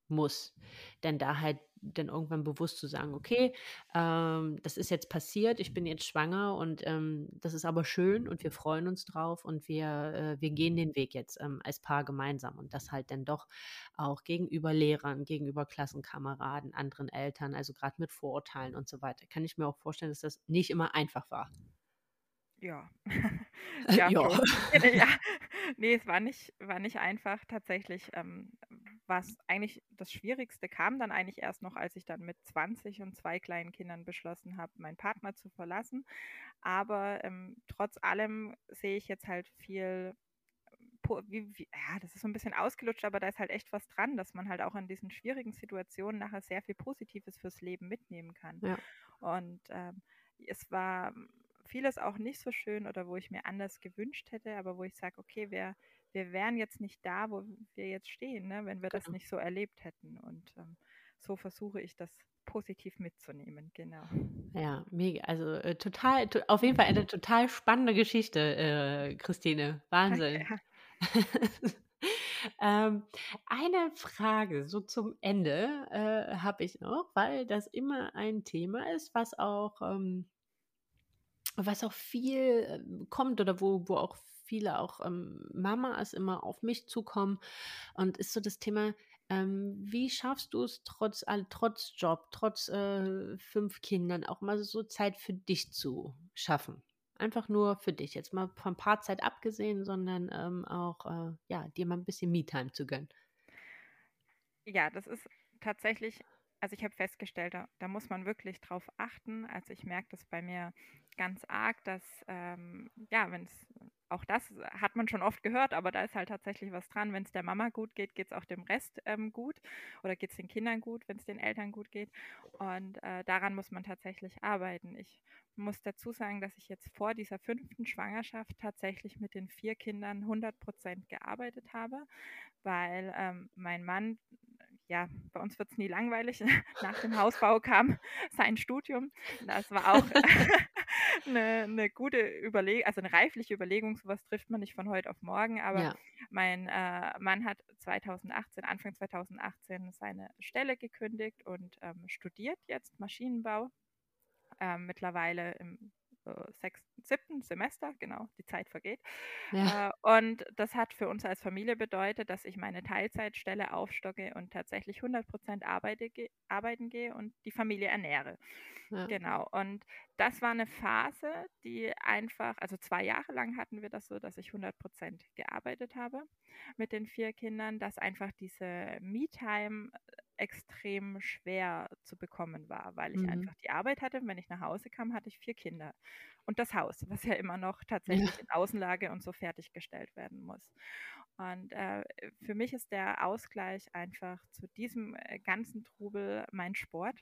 muss. Denn da halt dann irgendwann bewusst zu sagen, okay, ähm, das ist jetzt passiert, ich bin jetzt schwanger und ähm, das ist aber schön und wir freuen uns drauf und wir, äh, wir gehen den Weg jetzt ähm, als Paar gemeinsam und das halt dann doch auch gegenüber Lehrern, gegenüber Klassenkameraden, anderen Eltern, also gerade mit Vorurteilen und so weiter. Kann ich mir auch vorstellen, dass das nicht immer einfach war. Ja. ja, ja. ja. Nee, es war nicht, war nicht einfach. Tatsächlich ähm, was eigentlich das Schwierigste kam dann eigentlich erst noch, als ich dann mit 20 und zwei kleinen Kindern beschlossen habe, meinen Partner zu verlassen. Aber ähm, trotz allem sehe ich jetzt halt viel wie, wie, ja, das ist so ein bisschen ausgelutscht, aber da ist halt echt was dran, dass man halt auch in diesen schwierigen Situationen nachher sehr viel Positives fürs Leben mitnehmen kann. Ja. Und ähm, es war vieles auch nicht so schön oder wo ich mir anders gewünscht hätte, aber wo ich sage, okay, wir, wir wären jetzt nicht da, wo wir jetzt stehen, ne, wenn wir das genau. nicht so erlebt hätten. Und ähm, so versuche ich das positiv mitzunehmen, genau. Ja, mega. Also äh, total, to auf jeden Fall eine total spannende Geschichte, äh, Christine. Wahnsinn. ähm, eine Frage so zum Ende äh, habe ich noch, weil das immer ein Thema ist, was auch, ähm, was auch viel ähm, kommt oder wo, wo auch viele auch ähm, Mamas immer auf mich zukommen und ist so das Thema, ähm, wie schaffst du es trotz, trotz Job, trotz äh, fünf Kindern auch mal so Zeit für dich zu schaffen? Einfach nur für dich. Jetzt mal von Paarzeit abgesehen, sondern ähm, auch äh, ja, dir mal ein bisschen Me-Time zu gönnen. Ja, das ist tatsächlich, also ich habe festgestellt, da, da, muss man wirklich drauf achten. Also ich merke das bei mir ganz arg, dass ähm, ja, wenn es auch das hat man schon oft gehört, aber da ist halt tatsächlich was dran. Wenn es der Mama gut geht, geht es auch dem Rest ähm, gut oder geht es den Kindern gut, wenn es den Eltern gut geht. Und äh, daran muss man tatsächlich arbeiten. Ich muss dazu sagen, dass ich jetzt vor dieser fünften Schwangerschaft tatsächlich mit den vier Kindern 100 Prozent gearbeitet habe, weil ähm, mein Mann ja, bei uns wird es nie langweilig. Nach dem Hausbau kam sein Studium. Das war auch eine, eine gute Überlegung, also eine reifliche Überlegung. Sowas trifft man nicht von heute auf morgen. Aber ja. mein äh, Mann hat 2018, Anfang 2018 seine Stelle gekündigt und ähm, studiert jetzt Maschinenbau. Ähm, mittlerweile im sechsten, siebten Semester, genau, die Zeit vergeht. Ja. Äh, und das hat für uns als Familie bedeutet, dass ich meine Teilzeitstelle aufstocke und tatsächlich 100 Prozent arbeite, arbeiten gehe und die Familie ernähre. Ja. Genau. Und das war eine Phase, die einfach, also zwei Jahre lang hatten wir das so, dass ich 100 Prozent gearbeitet habe mit den vier Kindern, dass einfach diese Me-Time extrem schwer zu bekommen war, weil ich mhm. einfach die Arbeit hatte. Und wenn ich nach Hause kam, hatte ich vier Kinder und das Haus, was ja immer noch tatsächlich ja. in Außenlage und so fertiggestellt werden muss. Und äh, für mich ist der Ausgleich einfach zu diesem äh, ganzen Trubel mein Sport.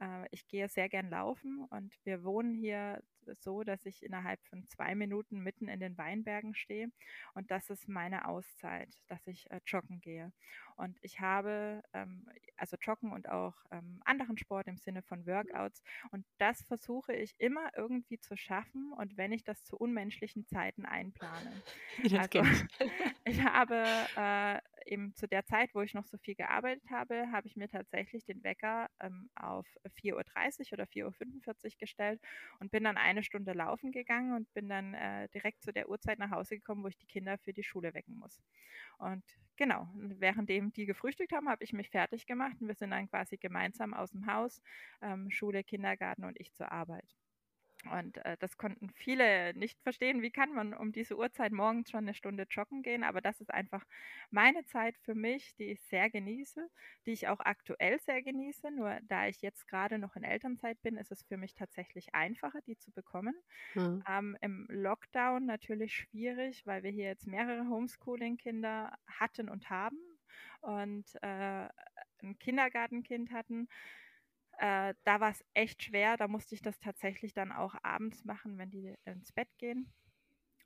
Äh, ich gehe sehr gern laufen und wir wohnen hier so, dass ich innerhalb von zwei Minuten mitten in den Weinbergen stehe. Und das ist meine Auszeit, dass ich äh, joggen gehe. Und ich habe ähm, also Joggen und auch ähm, anderen Sport im Sinne von Workouts. Und das versuche ich immer irgendwie zu schaffen. Und wenn ich das zu unmenschlichen Zeiten einplane. also, ich habe äh, eben zu der Zeit, wo ich noch so viel gearbeitet habe, habe ich mir tatsächlich den Wecker ähm, auf 4.30 Uhr oder 4.45 Uhr gestellt und bin dann eine Stunde laufen gegangen und bin dann äh, direkt zu der Uhrzeit nach Hause gekommen, wo ich die Kinder für die Schule wecken muss. Und genau, währenddem die gefrühstückt haben, habe ich mich fertig gemacht und wir sind dann quasi gemeinsam aus dem Haus, ähm, Schule, Kindergarten und ich zur Arbeit. Und äh, das konnten viele nicht verstehen. Wie kann man um diese Uhrzeit morgens schon eine Stunde joggen gehen? Aber das ist einfach meine Zeit für mich, die ich sehr genieße, die ich auch aktuell sehr genieße. Nur da ich jetzt gerade noch in Elternzeit bin, ist es für mich tatsächlich einfacher, die zu bekommen. Mhm. Ähm, Im Lockdown natürlich schwierig, weil wir hier jetzt mehrere Homeschooling-Kinder hatten und haben und äh, ein Kindergartenkind hatten. Äh, da war es echt schwer. Da musste ich das tatsächlich dann auch abends machen, wenn die ins Bett gehen.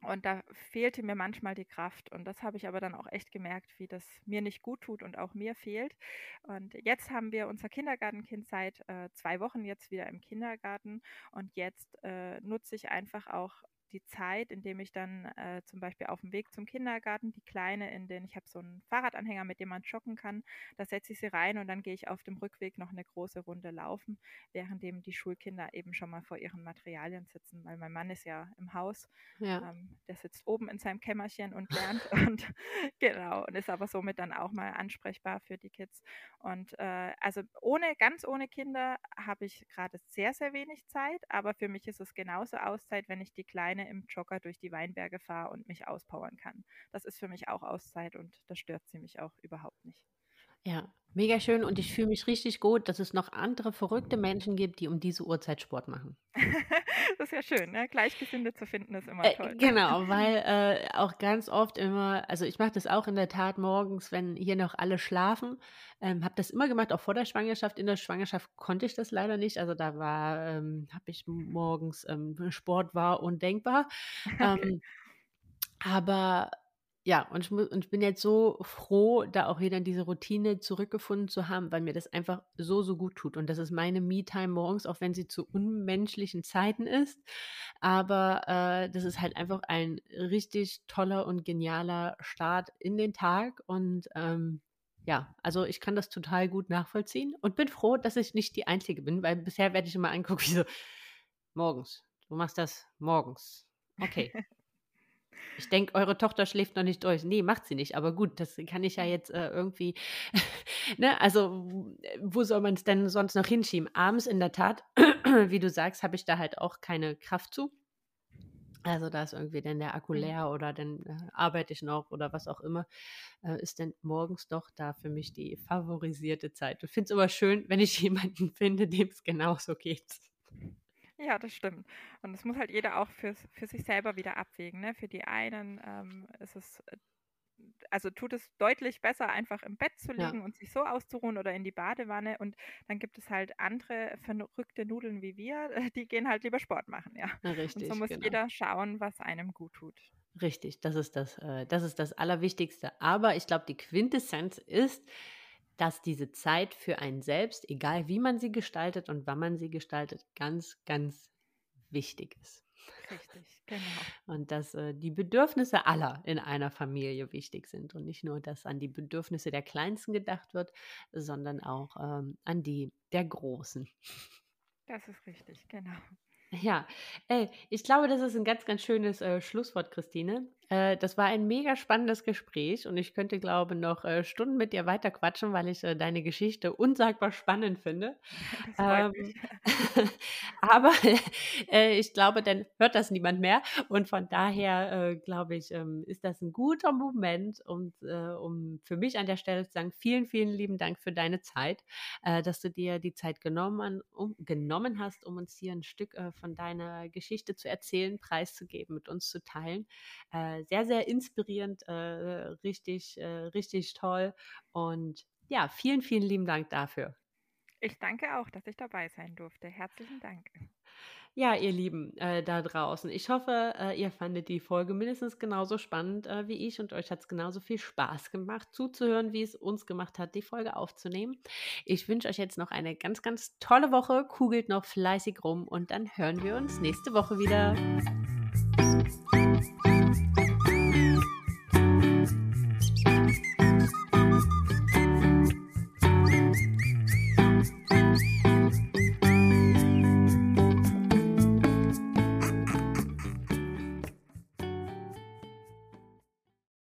Und da fehlte mir manchmal die Kraft. Und das habe ich aber dann auch echt gemerkt, wie das mir nicht gut tut und auch mir fehlt. Und jetzt haben wir unser Kindergartenkind seit äh, zwei Wochen jetzt wieder im Kindergarten. Und jetzt äh, nutze ich einfach auch die Zeit, indem ich dann äh, zum Beispiel auf dem Weg zum Kindergarten die Kleine in den, ich habe so einen Fahrradanhänger, mit dem man joggen kann, da setze ich sie rein und dann gehe ich auf dem Rückweg noch eine große Runde laufen, währenddem die Schulkinder eben schon mal vor ihren Materialien sitzen, weil mein Mann ist ja im Haus, ja. Ähm, der sitzt oben in seinem Kämmerchen und lernt und genau und ist aber somit dann auch mal ansprechbar für die Kids und äh, also ohne, ganz ohne Kinder habe ich gerade sehr, sehr wenig Zeit, aber für mich ist es genauso Auszeit, wenn ich die Kleine alleine im Jogger durch die Weinberge fahre und mich auspowern kann. Das ist für mich auch Auszeit und das stört sie mich auch überhaupt nicht. Ja, mega schön und ich fühle mich richtig gut, dass es noch andere verrückte Menschen gibt, die um diese Uhrzeit Sport machen. das ist ja schön, ne? Gleichgesinnte zu finden ist immer äh, toll. Äh, genau, weil äh, auch ganz oft immer, also ich mache das auch in der Tat morgens, wenn hier noch alle schlafen. Ähm, habe das immer gemacht, auch vor der Schwangerschaft. In der Schwangerschaft konnte ich das leider nicht. Also da war, ähm, habe ich morgens, ähm, Sport war undenkbar. Ähm, aber ja, und ich, muss, und ich bin jetzt so froh, da auch wieder diese Routine zurückgefunden zu haben, weil mir das einfach so, so gut tut. Und das ist meine Me-Time morgens, auch wenn sie zu unmenschlichen Zeiten ist. Aber äh, das ist halt einfach ein richtig toller und genialer Start in den Tag. Und ähm, ja, also ich kann das total gut nachvollziehen und bin froh, dass ich nicht die Einzige bin, weil bisher werde ich immer angucken, wie so, morgens, du machst das morgens. Okay. Ich denke, eure Tochter schläft noch nicht durch. Nee, macht sie nicht. Aber gut, das kann ich ja jetzt äh, irgendwie. ne? Also, wo soll man es denn sonst noch hinschieben? Abends in der Tat, wie du sagst, habe ich da halt auch keine Kraft zu. Also da ist irgendwie dann der Akku mhm. leer oder dann äh, arbeite ich noch oder was auch immer, äh, ist dann morgens doch da für mich die favorisierte Zeit. Ich finde es aber schön, wenn ich jemanden finde, dem es genauso geht. Ja, das stimmt. Und das muss halt jeder auch für, für sich selber wieder abwägen. Ne? Für die einen ähm, ist es äh, also tut es deutlich besser, einfach im Bett zu liegen ja. und sich so auszuruhen oder in die Badewanne. Und dann gibt es halt andere verrückte Nudeln wie wir, die gehen halt lieber Sport machen, ja. Richtig. Und so muss genau. jeder schauen, was einem gut tut. Richtig, das ist das, äh, das ist das Allerwichtigste. Aber ich glaube, die Quintessenz ist, dass diese Zeit für einen selbst, egal wie man sie gestaltet und wann man sie gestaltet, ganz, ganz wichtig ist. Richtig, genau. Und dass äh, die Bedürfnisse aller in einer Familie wichtig sind und nicht nur, dass an die Bedürfnisse der Kleinsten gedacht wird, sondern auch ähm, an die der Großen. Das ist richtig, genau. Ja, äh, ich glaube, das ist ein ganz, ganz schönes äh, Schlusswort, Christine. Äh, das war ein mega spannendes Gespräch und ich könnte, glaube ich, noch äh, Stunden mit dir weiter quatschen, weil ich äh, deine Geschichte unsagbar spannend finde. Ähm, aber äh, ich glaube, dann hört das niemand mehr. Und von daher, glaube ich, ähm, ist das ein guter Moment, um, um für mich an der Stelle zu sagen, vielen, vielen lieben Dank für deine Zeit, dass du dir die Zeit genommen, um, genommen hast, um uns hier ein Stück von deiner Geschichte zu erzählen, preiszugeben, mit uns zu teilen sehr, sehr inspirierend, äh, richtig, äh, richtig toll. Und ja, vielen, vielen lieben Dank dafür. Ich danke auch, dass ich dabei sein durfte. Herzlichen Dank. Ja, ihr Lieben äh, da draußen, ich hoffe, äh, ihr fandet die Folge mindestens genauso spannend äh, wie ich und euch hat es genauso viel Spaß gemacht, zuzuhören, wie es uns gemacht hat, die Folge aufzunehmen. Ich wünsche euch jetzt noch eine ganz, ganz tolle Woche, kugelt noch fleißig rum und dann hören wir uns nächste Woche wieder.